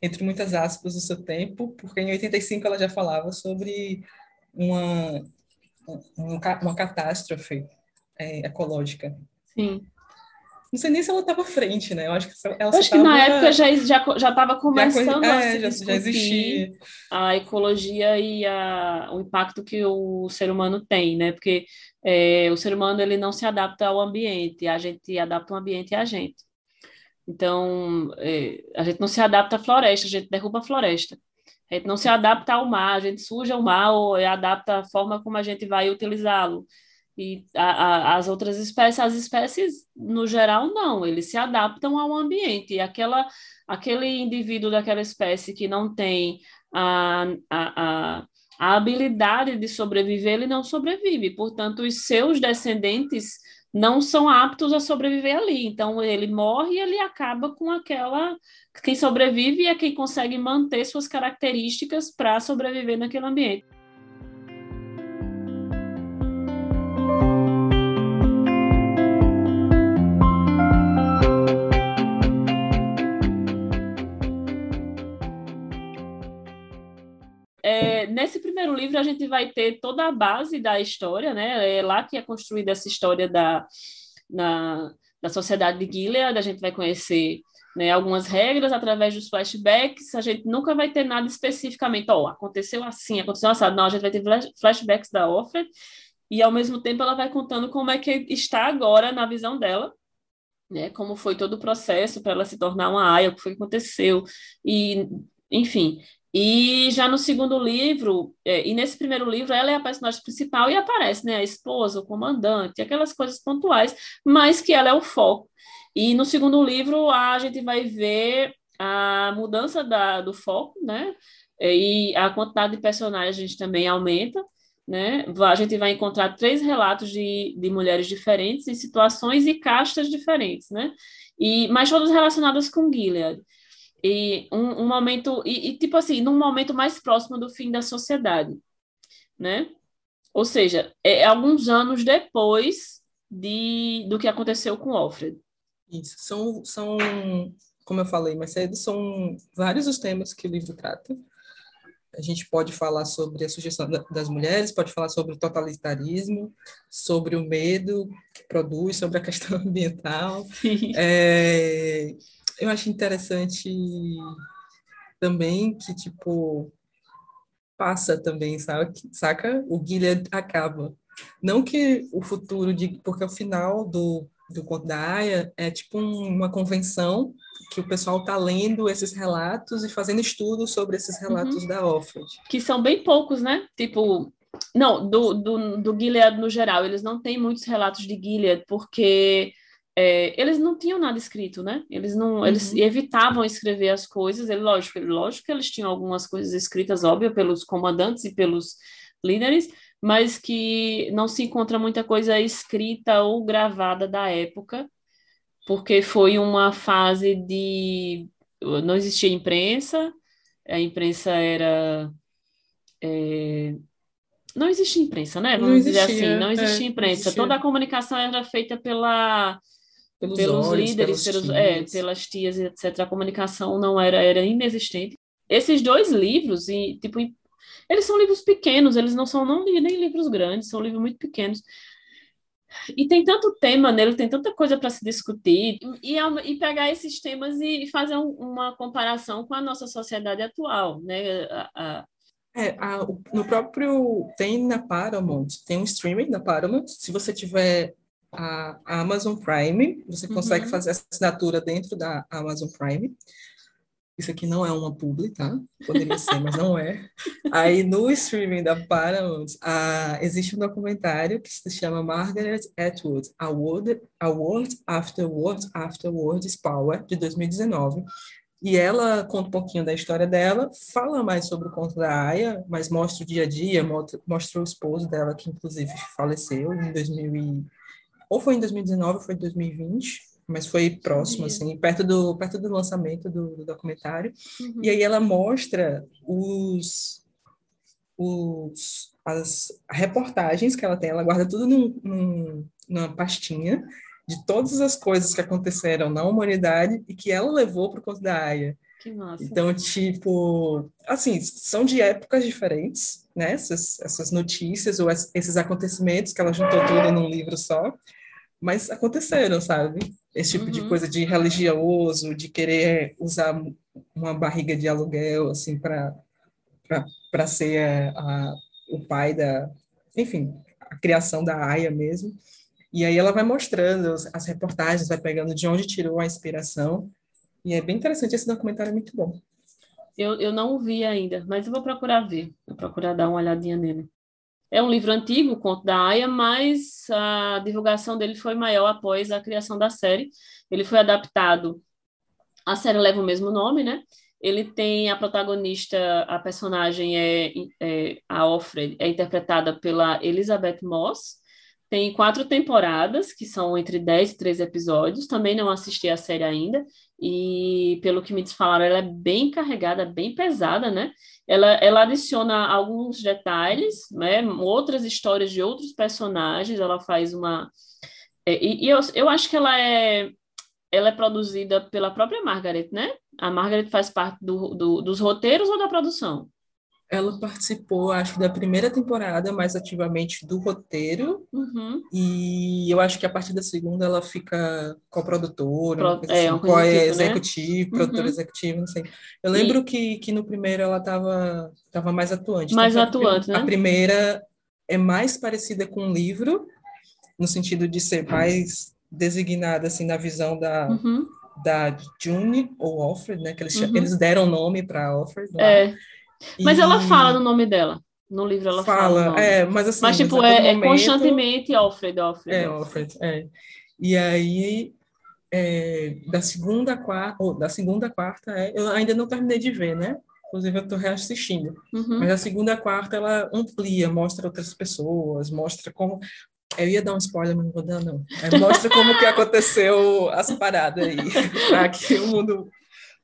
entre muitas aspas, do seu tempo, porque em 85 ela já falava sobre uma uma catástrofe é, ecológica. Sim. Não sei nem se ela estava à frente, né? Eu acho que ela acho que na época já já já estava começando já, é, a já, já existia a ecologia e a, o impacto que o ser humano tem, né? Porque é, o ser humano ele não se adapta ao ambiente, a gente adapta o ambiente a gente. Então, é, a gente não se adapta à floresta, a gente derruba a floresta. A gente não se adapta ao mar, a gente suja o mar ou adapta a forma como a gente vai utilizá-lo. E a, a, as outras espécies, as espécies, no geral, não, eles se adaptam ao ambiente. E aquela, aquele indivíduo daquela espécie que não tem a, a, a, habilidade de sobreviver, ele não sobrevive. Portanto, os seus descendentes não são aptos a sobreviver ali. Então, ele morre e ele acaba com aquela. Quem sobrevive é quem consegue manter suas características para sobreviver naquele ambiente. nesse primeiro livro a gente vai ter toda a base da história, né? É lá que é construída essa história da, na, da sociedade de Gilead, a gente vai conhecer né, algumas regras através dos flashbacks, a gente nunca vai ter nada especificamente, ó, oh, aconteceu assim, aconteceu assim, não, a gente vai ter flashbacks da Offred, e ao mesmo tempo ela vai contando como é que está agora na visão dela, né, como foi todo o processo para ela se tornar uma aia, o que foi que aconteceu, e enfim, e já no segundo livro, é, e nesse primeiro livro, ela é a personagem principal e aparece, né, a esposa, o comandante, aquelas coisas pontuais, mas que ela é o foco. E no segundo livro, a gente vai ver a mudança da, do foco, né, e a quantidade de personagens também aumenta, né, a gente vai encontrar três relatos de, de mulheres diferentes em situações e castas diferentes, né, e, mas todas relacionadas com Gilead. E um, um momento e, e, tipo assim num momento mais próximo do fim da sociedade né? Ou seja é alguns anos depois de do que aconteceu com Alfred isso são são como eu falei mais cedo são vários os temas que o livro trata a gente pode falar sobre a sugestão das mulheres, pode falar sobre o totalitarismo, sobre o medo que produz, sobre a questão ambiental. É, eu acho interessante também que, tipo, passa também, sabe? Saca? O Gilead acaba. Não que o futuro, de, porque o final do, do Conto da Aya é tipo um, uma convenção que o pessoal tá lendo esses relatos e fazendo estudos sobre esses relatos uhum. da Offred. Que são bem poucos, né? Tipo, não, do, do, do Gilead no geral, eles não têm muitos relatos de Gilead, porque é, eles não tinham nada escrito, né? Eles não, uhum. eles evitavam escrever as coisas. Ele, lógico, lógico que eles tinham algumas coisas escritas, óbvio, pelos comandantes e pelos líderes, mas que não se encontra muita coisa escrita ou gravada da época, porque foi uma fase de não existia imprensa, a imprensa era é, não existia imprensa, né? Vamos existia, dizer assim, não existia é, imprensa. Existia. Toda a comunicação era feita pela pelos, pelos olhos, líderes, pelos, é, pelas tias, etc. A comunicação não era, era inexistente. Esses dois livros, e, tipo, eles são livros pequenos, eles não são não, nem livros grandes, são livros muito pequenos. E tem tanto tema nele, tem tanta coisa para se discutir, e, e pegar esses temas e fazer um, uma comparação com a nossa sociedade atual, né? A, a... É, a, no próprio. Tem na Paramount, tem um streaming da Paramount. Se você tiver a Amazon Prime, você consegue uhum. fazer assinatura dentro da Amazon Prime. Isso aqui não é uma publi, tá? Poderia ser, mas não é. Aí no streaming da Paramount, uh, existe um documentário que se chama Margaret Atwood, A World, After World After World's Power, de 2019. E ela conta um pouquinho da história dela, fala mais sobre o conto da Aya, mas mostra o dia a dia, mostra, o esposo dela, que inclusive faleceu em 2000 ou foi em 2019 ou foi em 2020, mas foi próximo, assim, perto do, perto do lançamento do, do documentário. Uhum. E aí ela mostra os, os, as reportagens que ela tem, ela guarda tudo num, num, numa pastinha de todas as coisas que aconteceram na humanidade e que ela levou para o conto da Aya. Que massa. Então, tipo, assim, são de épocas diferentes, né? Essas, essas notícias ou esses acontecimentos que ela juntou tudo num livro só mas aconteceram, sabe? Esse tipo uhum. de coisa de religioso, de querer usar uma barriga de aluguel, assim, para para ser a, a, o pai da, enfim, a criação da Aya mesmo. E aí ela vai mostrando as reportagens, vai pegando de onde tirou a inspiração. E é bem interessante, esse documentário é muito bom. Eu, eu não vi ainda, mas eu vou procurar ver, vou procurar dar uma olhadinha nele. É um livro antigo, o Conto da Aya, mas a divulgação dele foi maior após a criação da série. Ele foi adaptado, a série leva o mesmo nome, né? Ele tem a protagonista, a personagem é, é a Offred, é interpretada pela Elizabeth Moss. Tem quatro temporadas, que são entre 10 e 13 episódios. Também não assisti a série ainda. E, pelo que me falaram, ela é bem carregada, bem pesada, né? Ela, ela adiciona alguns detalhes, né? Outras histórias de outros personagens. Ela faz uma... É, e, e eu, eu acho que ela é ela é produzida pela própria Margaret, né? A Margaret faz parte do, do, dos roteiros ou da produção? Ela participou, acho, da primeira temporada mais ativamente do roteiro. Uhum. E eu acho que a partir da segunda ela fica co-produtora, Pro, é, assim, co-executivo, tipo, né? produtora uhum. executiva, não sei. Eu lembro e... que, que no primeiro ela estava tava mais atuante. Mais atuante, a, né? A primeira é mais parecida com um livro, no sentido de ser mais designada assim na visão da uhum. da June ou Alfred, né? Que eles, uhum. eles deram nome para Alfred. Lá. É. Mas e... ela fala no nome dela. No livro ela fala. fala é, mas assim. Mas tipo, é, é, momento... constantemente Alfred, Alfred. É, Alfred, é. E aí, é, da segunda quarta, ou da segunda quarta, é, eu ainda não terminei de ver, né? Inclusive, eu estou reassistindo. Uhum. Mas a segunda quarta, ela amplia, mostra outras pessoas, mostra como eu ia dar um spoiler, mas não vou dar, não. É, mostra como que aconteceu as paradas aí, para que o mundo,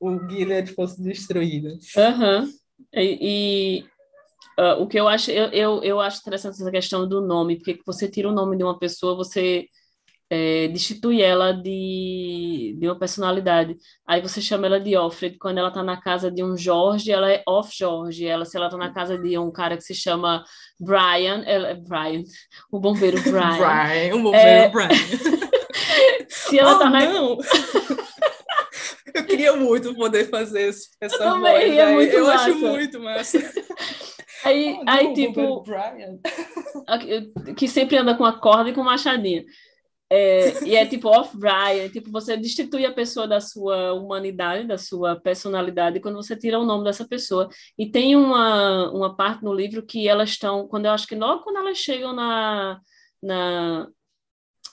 o Gilead fosse destruído. Uhum. E, e uh, o que eu acho, eu, eu, eu acho interessante essa questão do nome, porque você tira o nome de uma pessoa, você é, destitui ela de, de uma personalidade. Aí você chama ela de Alfred. Quando ela tá na casa de um Jorge, ela é off Jorge. Ela, se ela tá na casa de um cara que se chama Brian, ela é Brian, o bombeiro Brian. Brian, o bombeiro é... Brian. se ela oh, tá na. Queria muito poder fazer essa eu voz. Também, é muito eu massa. acho muito massa. Aí, Oh, aí tipo, Brian. que sempre anda com a corda e com machadinha. É, e é tipo off-Brian, tipo, você destitui a pessoa da sua humanidade, da sua personalidade, quando você tira o nome dessa pessoa. E tem uma, uma parte no livro que elas estão, quando eu acho que logo quando elas chegam na, na,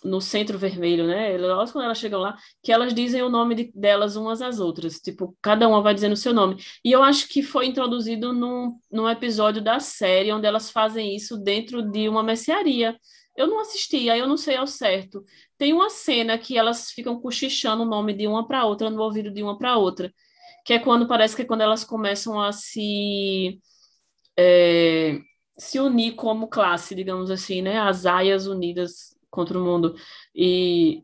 no centro vermelho, né? Logo quando elas chegam lá, que elas dizem o nome de, delas umas às outras, tipo, cada uma vai dizendo o seu nome. E eu acho que foi introduzido num, num episódio da série onde elas fazem isso dentro de uma mercearia. Eu não assisti, aí eu não sei ao certo. Tem uma cena que elas ficam cochichando o nome de uma para outra no ouvido de uma para outra, que é quando parece que é quando elas começam a se é, se unir como classe, digamos assim, né? As aias unidas contra o mundo. E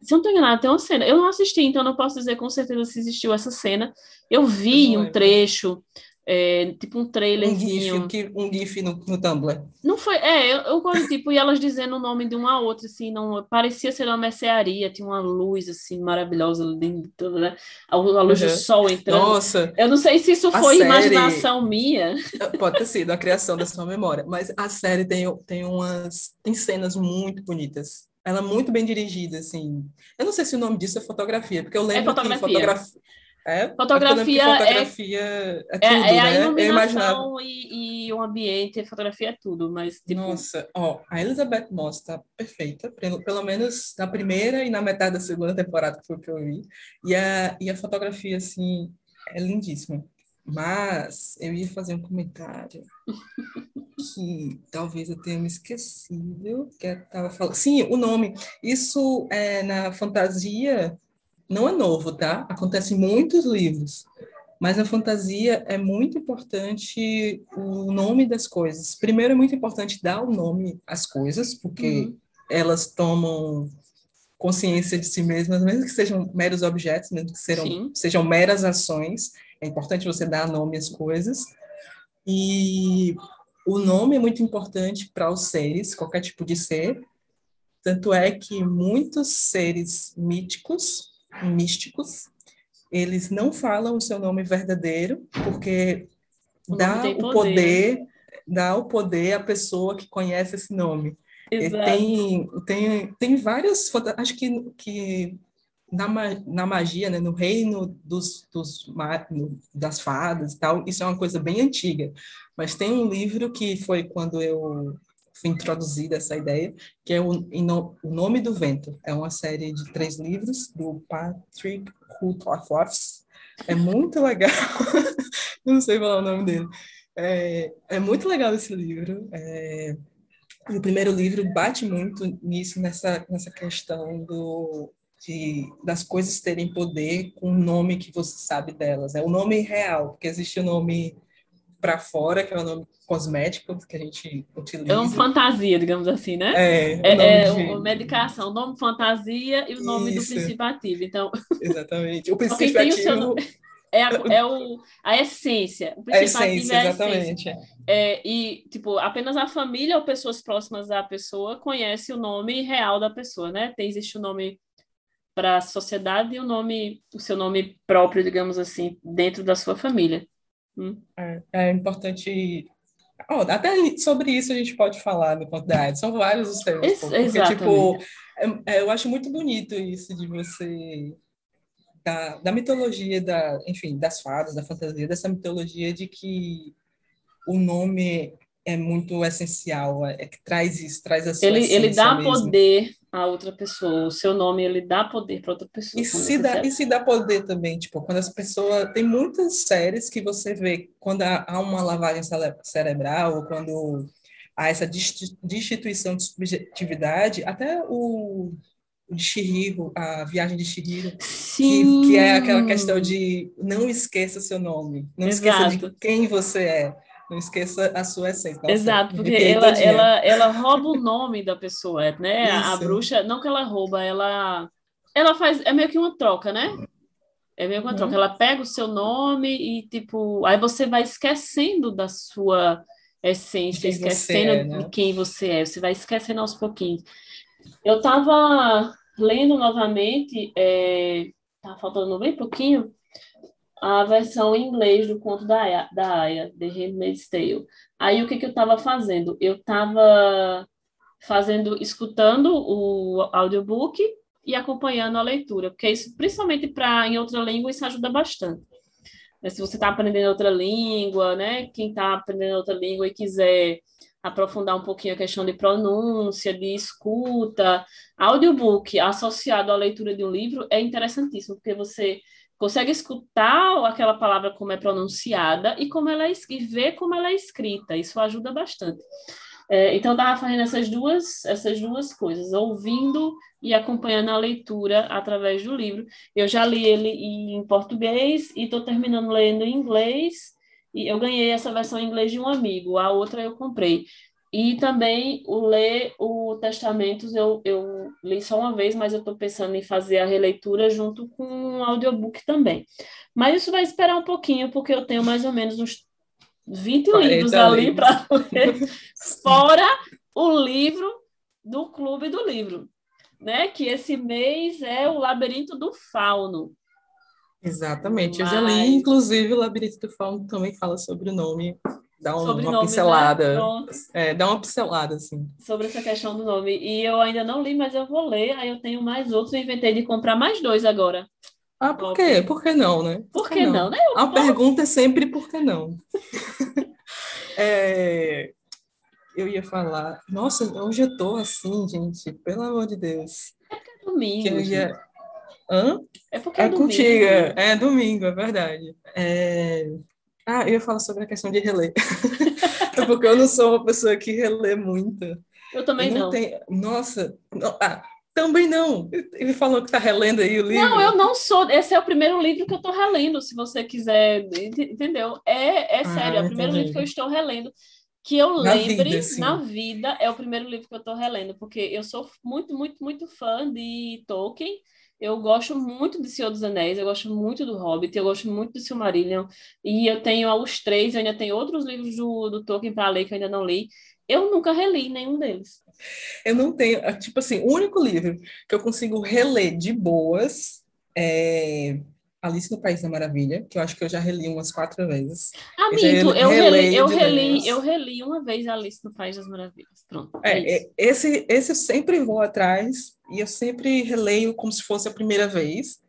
se eu não estou enganada, tem uma cena. Eu não assisti, então não posso dizer com certeza se existiu essa cena. Eu vi um trecho é, tipo um trailerzinho. Um GIF, um GIF no, no Tumblr. Não foi, é, eu, eu tipo, e elas dizendo o nome de uma a outra, assim, não, parecia ser uma mercearia, tinha uma luz, assim, maravilhosa, linda, né? A, a luz uhum. do sol entrando. Nossa! Eu não sei se isso foi série... imaginação minha. Pode ter sido a criação da sua memória, mas a série tem, tem umas, tem cenas muito bonitas. Ela é muito bem dirigida, assim. Eu não sei se o nome disso é fotografia, porque eu lembro é fotografia. que fotografia é, fotografia, fotografia é, é, tudo, é, é né? a iluminação e, e, o ambiente, fotografia é tudo, mas tipo... Nossa, ó, a Elizabeth Moss tá perfeita, pelo, pelo menos na primeira e na metade da segunda temporada que foi que eu vi, e a, e a fotografia, assim, é lindíssima. Mas eu ia fazer um comentário que talvez eu tenha me esquecido, que eu tava falando... Sim, o nome. Isso é na fantasia não é novo, tá? Acontece em muitos livros. Mas na fantasia é muito importante o nome das coisas. Primeiro é muito importante dar o nome às coisas, porque uhum. elas tomam consciência de si mesmas, mesmo que sejam meros objetos, mesmo que sejam, sejam meras ações. É importante você dar nome às coisas. E o nome é muito importante para os seres, qualquer tipo de ser. Tanto é que muitos seres míticos místicos, eles não falam o seu nome verdadeiro, porque o dá o poder. poder, dá o poder à pessoa que conhece esse nome. Tem, tem, tem várias, acho que, que na, na magia, né, no reino dos, dos, das fadas e tal, isso é uma coisa bem antiga. Mas tem um livro que foi quando eu foi introduzida essa ideia, que é o, o Nome do Vento. É uma série de três livros do Patrick Rothfuss, É muito legal. não sei falar o nome dele. É, é muito legal esse livro. É, o primeiro livro bate muito nisso, nessa, nessa questão do, de, das coisas terem poder com o nome que você sabe delas. É o nome real, porque existe o nome para fora, que é o nome cosmético que a gente utiliza. É uma fantasia, digamos assim, né? É, é, é de... medicação, o nome fantasia e o nome Isso. do princípio ativo. Então, exatamente. O princípio ativo seu... é, a, é o, a essência. O princípio a essência, ativo é a exatamente. Essência. É, e, tipo, apenas a família ou pessoas próximas da pessoa conhece o nome real da pessoa, né? Tem, existe o nome para a sociedade e o nome, o seu nome próprio, digamos assim, dentro da sua família. Hum. É, é, importante. Oh, até sobre isso a gente pode falar no da São vários os temas. Isso, porque, exatamente. tipo, é, é, eu acho muito bonito isso de você. Da, da mitologia, da, enfim, das fadas, da fantasia, dessa mitologia de que o nome é muito essencial, é, é que traz isso, traz a sua ele, ele dá mesmo. poder a outra pessoa. O seu nome ele dá poder para outra pessoa. E se, dá, e se dá poder também, tipo, quando as pessoas. Tem muitas séries que você vê quando há uma lavagem cerebral, ou quando há essa destituição de subjetividade, até o, o de Shihiro, a viagem de Shihiro, que, que, é aquela questão de não esqueça seu nome, não Exato. esqueça de quem você é. Não esqueça a sua essência. Nossa, Exato, porque ela, ela, ela rouba o nome da pessoa, né? Isso. A bruxa, não que ela rouba, ela, ela faz, é meio que uma troca, né? É meio que uma uhum. troca. Ela pega o seu nome e, tipo, aí você vai esquecendo da sua essência, esquecendo é, né? de quem você é. Você vai esquecendo aos pouquinhos. Eu estava lendo novamente, é, tá faltando bem pouquinho, a versão em inglês do conto da Aya, da Aya The Handmaid's Tale. Aí o que, que eu estava fazendo? Eu estava fazendo, escutando o audiobook e acompanhando a leitura, porque isso, principalmente para em outra língua, isso ajuda bastante. Se você está aprendendo outra língua, né? Quem está aprendendo outra língua e quiser aprofundar um pouquinho a questão de pronúncia, de escuta, audiobook associado à leitura de um livro é interessantíssimo, porque você consegue escutar aquela palavra como é pronunciada e como ela é, e ver como ela é escrita. Isso ajuda bastante. É, então, estava fazendo essas duas, essas duas coisas, ouvindo e acompanhando a leitura através do livro. Eu já li ele em português e estou terminando lendo em inglês. E eu ganhei essa versão em inglês de um amigo, a outra eu comprei. E também o ler o Testamentos, eu, eu li só uma vez, mas eu estou pensando em fazer a releitura junto com um audiobook também. Mas isso vai esperar um pouquinho, porque eu tenho mais ou menos uns 20 livros ali para ler, fora o livro do Clube do Livro, né? Que esse mês é o Labirinto do Fauno. Exatamente, Mas... eu já li, inclusive, o Labirinto do Fauno também fala sobre o nome dá um, uma né? pincelada. Né? É, dá uma pincelada, assim. Sobre essa questão do nome. E eu ainda não li, mas eu vou ler. Aí eu tenho mais outros. Eu inventei de comprar mais dois agora. Ah, por quê? Por que não, né? Por, por que, não? não né? A pergunta é sempre por que não. é, eu ia falar... Nossa, hoje eu tô assim, gente. Pelo amor de Deus. É porque é domingo. Que eu ia... Hã? É porque é, é domingo. contigo. É domingo, é verdade. É... Ah, eu ia falar sobre a questão de reler. é porque eu não sou uma pessoa que relê muito. Eu também não. não. Tenho... Nossa, não... Ah, também não. Ele falou que está relendo aí o livro. Não, eu não sou. Esse é o primeiro livro que eu estou relendo, se você quiser. Entendeu? É, é ah, sério, é o primeiro livro que eu estou relendo. Que eu na lembre vida, na vida, é o primeiro livro que eu estou relendo, porque eu sou muito, muito, muito fã de Tolkien. Eu gosto muito de Senhor dos Anéis, eu gosto muito do Hobbit, eu gosto muito do Silmarillion, e eu tenho os três, eu ainda tenho outros livros do, do Tolkien para ler que eu ainda não li. Eu nunca reli nenhum deles. Eu não tenho, tipo assim, o único livro que eu consigo reler de boas é Alice no País da Maravilha, que eu acho que eu já reli umas quatro vezes. Ah, minto, eu, reli, eu reli, eu reli uma vez Alice no País das Maravilhas. Pronto. É, é, é esse, esse eu sempre vou atrás e eu sempre releio como se fosse a primeira vez.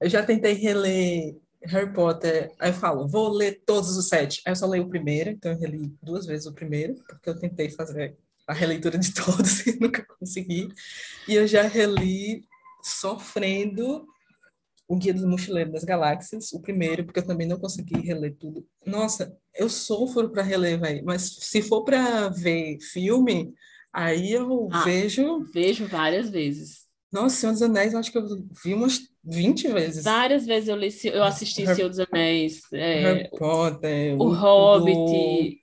Eu já tentei reler Harry Potter, aí eu falo, vou ler todos os sete. Aí eu só leio o primeiro, então eu reli duas vezes o primeiro, porque eu tentei fazer a releitura de todos e nunca consegui. E eu já reli sofrendo o Guia do Mochileiro das Galáxias, o primeiro, porque eu também não consegui reler tudo. Nossa, eu sofro para reler, velho, mas se for para ver filme, aí eu ah, vejo. Vejo várias vezes. Nossa, Senhor dos Anéis, eu acho que eu vi umas 20 vezes. Várias vezes eu, li, eu assisti Harry, Senhor dos Anéis. É, Harry Potter. O, o Hobbit.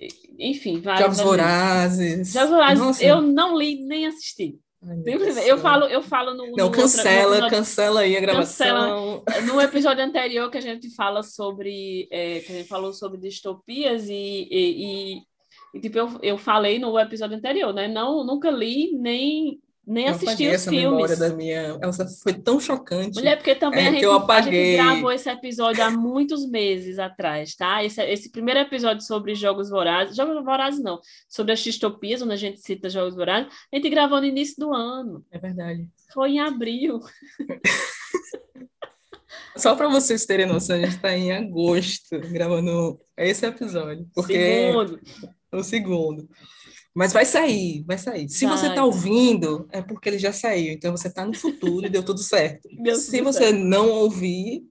Do... Enfim, vários. Jogos Vorazes. Jogos Vorazes, eu não li nem assisti. Ai, eu falo, eu falo no. Não, no cancela, episódio, cancela aí a gravação. Cancela. No episódio anterior que a gente fala sobre. É, que a gente falou sobre distopias e, e, e, e tipo, eu, eu falei no episódio anterior, né? Não, nunca li nem nem assisti os filmes. da minha. Ela foi tão chocante. Mulher, porque também é, a, gente, a, gente, gravou esse episódio há muitos meses atrás, tá? Esse, esse primeiro episódio sobre Jogos Vorazes, Jogos Vorazes não, sobre as distopias, onde a gente cita Jogos Vorazes, a gente gravou no início do ano. É verdade. Foi em abril. Só para vocês terem noção, a gente está em agosto gravando esse episódio. Porque segundo. O segundo. Mas vai sair, vai sair. Se vai. você está ouvindo, é porque ele já saiu. Então você está no futuro e deu tudo certo. Deu Se tudo você certo. não ouvir,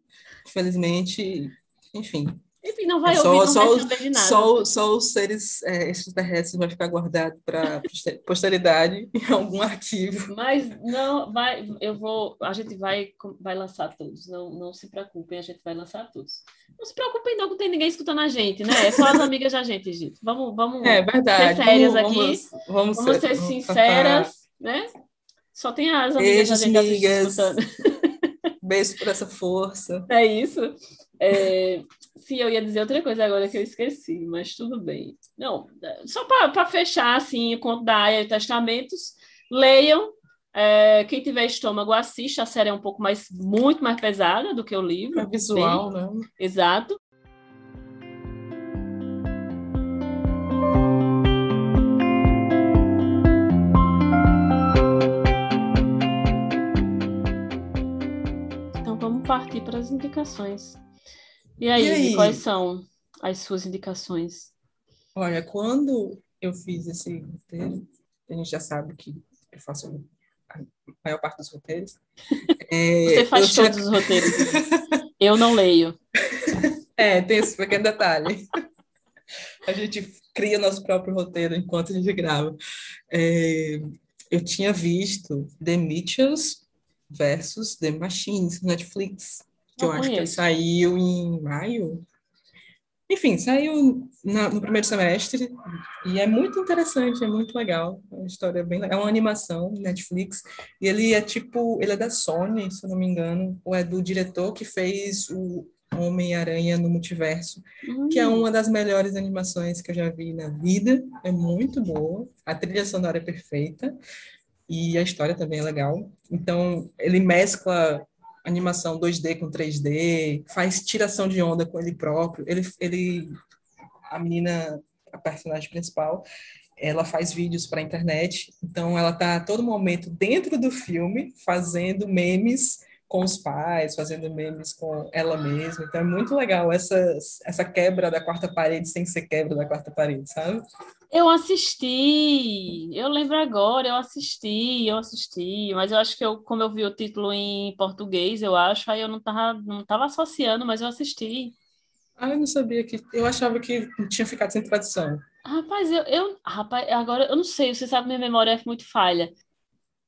infelizmente, enfim, enfim, não vai é só, ouvir, não só, vai saber de nada. Só, só os seres é, extraterrestres vai ficar guardado para posteridade em algum arquivo. Mas não, vai, eu vou, a gente vai, vai lançar todos. Não, não se preocupem, a gente vai lançar todos. Não se preocupem não, que não tem ninguém escutando a gente, né? É só as amigas da gente, gente. Vamos, vamos é, verdade. ser sérias vamos, aqui. Vamos, vamos, vamos ser, ser sinceras, né? Só tem as amigas Beijos, da gente escutando. Beijo por essa força. É isso. É, sim, eu ia dizer outra coisa agora que eu esqueci, mas tudo bem. Não, só para fechar assim, o conto da Aya e Testamentos, leiam. É, quem tiver estômago, assista. A série é um pouco mais, muito mais pesada do que o livro. É visual, bem, né? Exato. Então vamos partir para as indicações. E aí, e aí, quais são as suas indicações? Olha, quando eu fiz esse roteiro, a gente já sabe que eu faço a maior parte dos roteiros. É, Você faz todos tinha... os roteiros. eu não leio. É, tem esse pequeno detalhe. A gente cria nosso próprio roteiro enquanto a gente grava. É, eu tinha visto The Mitchells versus The Machines, Netflix que eu acho que saiu em maio. Enfim, saiu na, no primeiro semestre e é muito interessante, é muito legal. É uma história bem legal. É uma animação Netflix e ele é tipo, ele é da Sony, se eu não me engano, ou é do diretor que fez o Homem-Aranha no Multiverso, hum. que é uma das melhores animações que eu já vi na vida. É muito boa, a trilha sonora é perfeita e a história também é legal. Então, ele mescla animação 2D com 3D, faz tiração de onda com ele próprio. Ele, ele a menina, a personagem principal, ela faz vídeos para a internet, então ela está a todo momento dentro do filme fazendo memes com os pais, fazendo memes com ela mesma. Então é muito legal essa, essa quebra da quarta parede sem ser quebra da quarta parede, sabe? Eu assisti, eu lembro agora, eu assisti, eu assisti, mas eu acho que eu, como eu vi o título em português, eu acho, aí eu não tava, não tava associando, mas eu assisti. Ah, eu não sabia que. Eu achava que tinha ficado sem tradução. Rapaz, eu, eu rapaz, agora eu não sei, você sabe, minha memória é muito falha.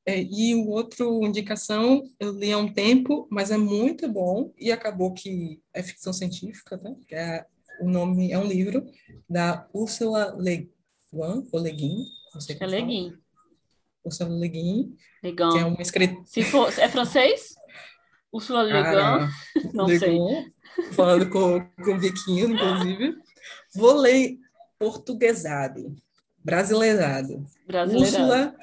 É, e o outro indicação eu li há um tempo, mas é muito bom e acabou que é ficção científica, tá? Que é o nome é um livro da Ursula Le Guin, ou Le Guin, não sei como é Le Guin. Ursula Le Guin, Legal. que é uma escritora... Se for, é francês? Ursula Le Guin? Não sei. falando com, com o Biquinho, inclusive. Vou ler portuguesado, brasileirado. Brasileirado. Úrsula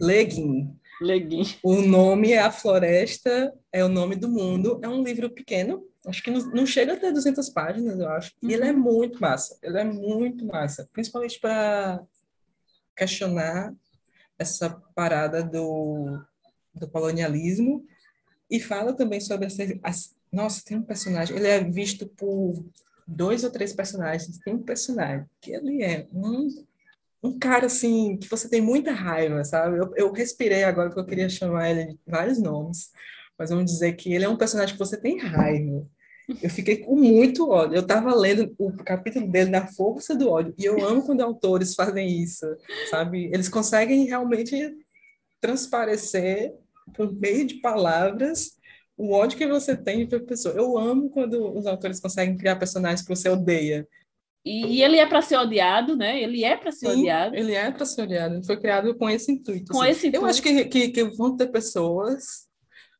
Le Guin. Leguim. O nome é A Floresta, é o nome do mundo. É um livro pequeno, acho que não, não chega a ter 200 páginas, eu acho. E ele é uhum. muito massa, ele é muito massa, principalmente para questionar essa parada do, do colonialismo e fala também sobre essa, as, nossa, tem um personagem, ele é visto por dois ou três personagens, tem um personagem que ele é um um cara assim que você tem muita raiva, sabe? Eu, eu respirei agora porque eu queria chamar ele de vários nomes, mas vamos dizer que ele é um personagem que você tem raiva. Eu fiquei com muito ódio. Eu estava lendo o capítulo dele na força do ódio. E eu amo quando autores fazem isso, sabe? Eles conseguem realmente transparecer por meio de palavras o ódio que você tem para pessoa. Eu amo quando os autores conseguem criar personagens que você odeia. E ele é para ser odiado, né? Ele é para ser Sim, odiado. Ele é para ser odiado. Ele foi criado com esse intuito. Com assim. esse Eu intuito. acho que, que, que vão ter pessoas.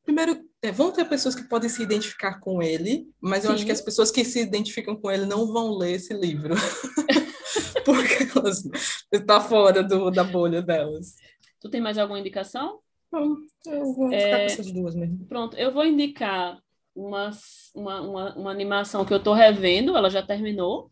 Primeiro, é, vão ter pessoas que podem se identificar com ele, mas eu Sim. acho que as pessoas que se identificam com ele não vão ler esse livro. Porque elas está fora do, da bolha delas. Tu tem mais alguma indicação? Eu vou ficar com essas duas mesmo. Pronto, eu vou indicar umas- uma, uma, uma animação que eu tô revendo, ela já terminou,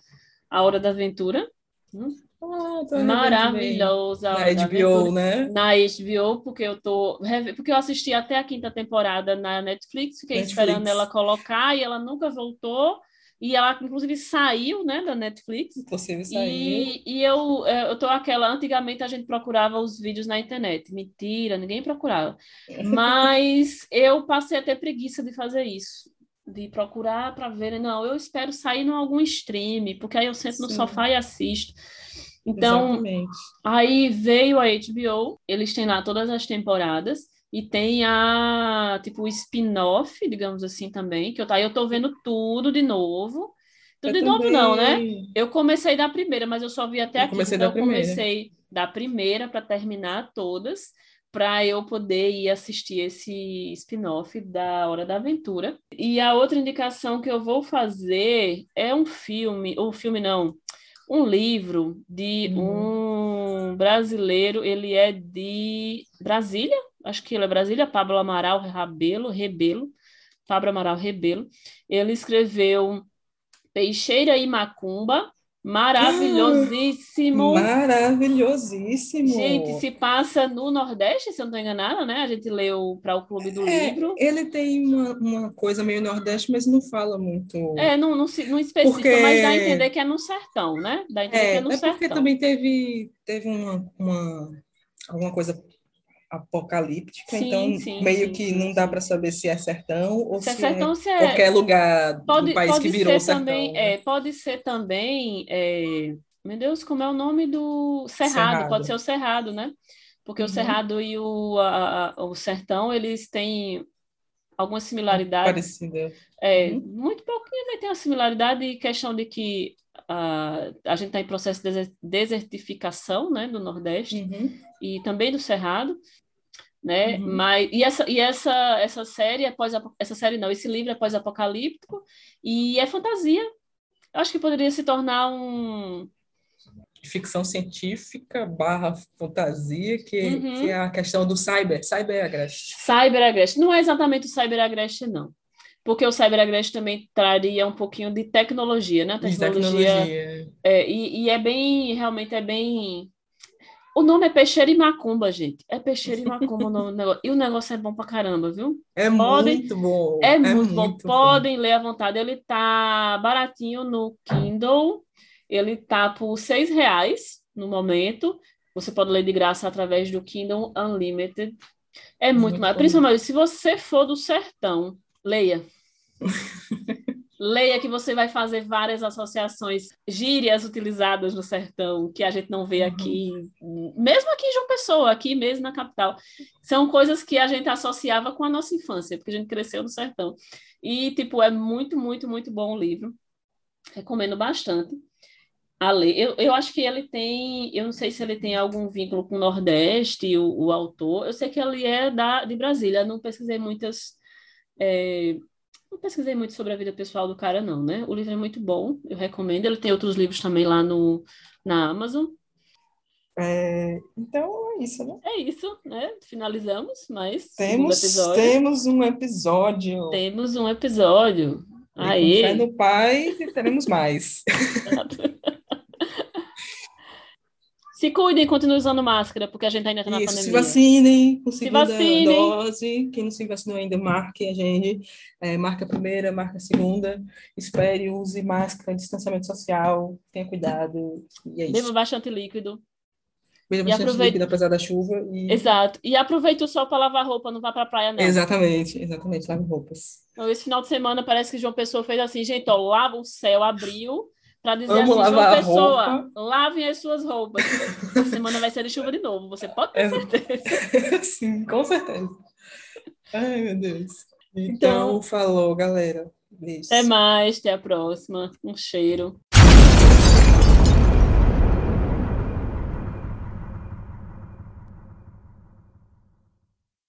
A Hora da Aventura. Hum, Ah, Maravilhosa. Na HBO, Aventura. né? Na HBO, porque eu tô porque eu assisti até a quinta temporada na Netflix, fiquei Netflix. esperando ela colocar e ela nunca voltou. E ela, inclusive, saiu, né, da Netflix. Inclusive saiu. E, e eu, eh, eu tô aquela. Antigamente a gente procurava os vídeos na internet. Mentira, ninguém procurava. Mas eu passei a ter preguiça de fazer isso. De procurar para ver. Não, eu espero sair em algum stream, porque aí eu sento no Sim. sofá e assisto. Então, Exatamente. Aí veio a HBO, eles têm lá todas as temporadas e tem a tipo o spin-off, digamos assim também, que eu tá, eu tô vendo tudo de novo. Tudo Eu de novo não, né? também. Eu comecei da primeira, mas eu só vi até Eu aqui, comecei então da eu primeira. comecei da primeira para terminar todas, para eu poder ir assistir esse spin-off da Hora da Aventura. E a outra indicação que eu vou fazer é um filme, ou filme não, um livro de Uhum. um brasileiro, ele é de Brasília, acho que ele é Brasília, Pablo Amaral Rebelo, Rebelo, Pablo Amaral Rebelo. Ele escreveu Peixeira e Macumba, maravilhosíssimo. Maravilhosíssimo. Gente, se passa no Nordeste, se eu não estou enganada, né? A gente leu para o Clube do É, Livro. ele tem uma, uma coisa meio nordeste, mas não fala muito. É, não, não, não especifica, Porque- mas dá a entender que é no sertão, né? Dá a entender que É, é no é porque sertão. também teve, teve uma, uma, alguma coisa apocalíptica, Sim, então sim, meio sim, que não dá para saber se é sertão ou Se é se sertão, é se é- qualquer lugar Pode, do país que virou ser sertão. também, né? é, pode ser também, é, meu Deus, como é o nome do Cerrado? Cerrado. Pode ser o Cerrado, né? Porque o Uhum. Cerrado e o, a- o Sertão, eles têm algumas similaridades. Parecida. É, Uhum. muito pouquinho, mas tem uma similaridade e questão de que ah, a gente está em processo de deser- desertificação, né, do Nordeste Uhum. e também do Cerrado, né? Uhum. Mas e essa e essa essa série é pós essa série não, esse livro é pós-apocalíptico e é fantasia. Eu acho que poderia se tornar um Ficção científica barra fantasia, que, Uhum. que é a questão do cyber, cyber agreste. cyberagreste. Não é exatamente o cyberagreste, não. Porque o cyberagreste também traria um pouquinho de tecnologia, né? Tecnologia tecnologia. É, e, e é bem, realmente é bem. O nome é Peixeira e Macumba, gente. É Peixeira e Macumba o nome do negócio. E o negócio é bom pra caramba, viu? É Podem- muito bom. É, muito, bom. muito Podem ler à vontade. Ele tá baratinho no Kindle. Ele tá por seis reais no momento. Você pode ler de graça através do Kindle Unlimited. É muito, Muito mais. bom. Principalmente se você for do sertão, leia. Leia que você vai fazer várias associações, gírias utilizadas no sertão, que a gente não vê Uhum. aqui, mesmo aqui em João Pessoa, aqui mesmo na capital. São coisas que a gente associava com a nossa infância, porque a gente cresceu no sertão. E, tipo, é muito, muito, muito bom o livro. Recomendo bastante a ler. Eu, eu acho que ele tem, eu não sei se ele tem algum vínculo com o Nordeste, o, o autor. Eu sei que ele é da, de Brasília. Não pesquisei muitas. é, não pesquisei muito sobre a vida pessoal do cara, não, né? O livro é muito bom, eu recomendo. Ele tem outros livros também lá no, na Amazon. É, então é isso, né? É isso, né? Finalizamos, mas Temos, episódio. temos um episódio. Temos um episódio. Aí, no Pai e teremos mais. se cuidem, continuem usando máscara, porque a gente ainda está na Isso, se pandemia. vacinem com segunda vacinem. dose. Quem não se vacinou ainda, marque a gente. É, marca a primeira, marca a segunda. Espere, use máscara, distanciamento social. Tenha cuidado. E é Beba isso. bastante líquido. Beija E bastante aproveita- líquido apesar da chuva e... Exato. E aproveita o sol para lavar roupa, não vá pra praia, não. Exatamente, exatamente, lave roupas. Então, esse final de semana parece que João Pessoa fez assim, gente, ó, lava o céu, abriu, para dizer Vamos assim, João a Pessoa, roupa. lavem as suas roupas. Essa semana vai ser de chuva de novo, você pode ter certeza. Sim, com certeza. Ai, meu Deus. Então, Então- falou, galera. Beijo. Até mais, até a próxima. Um cheiro.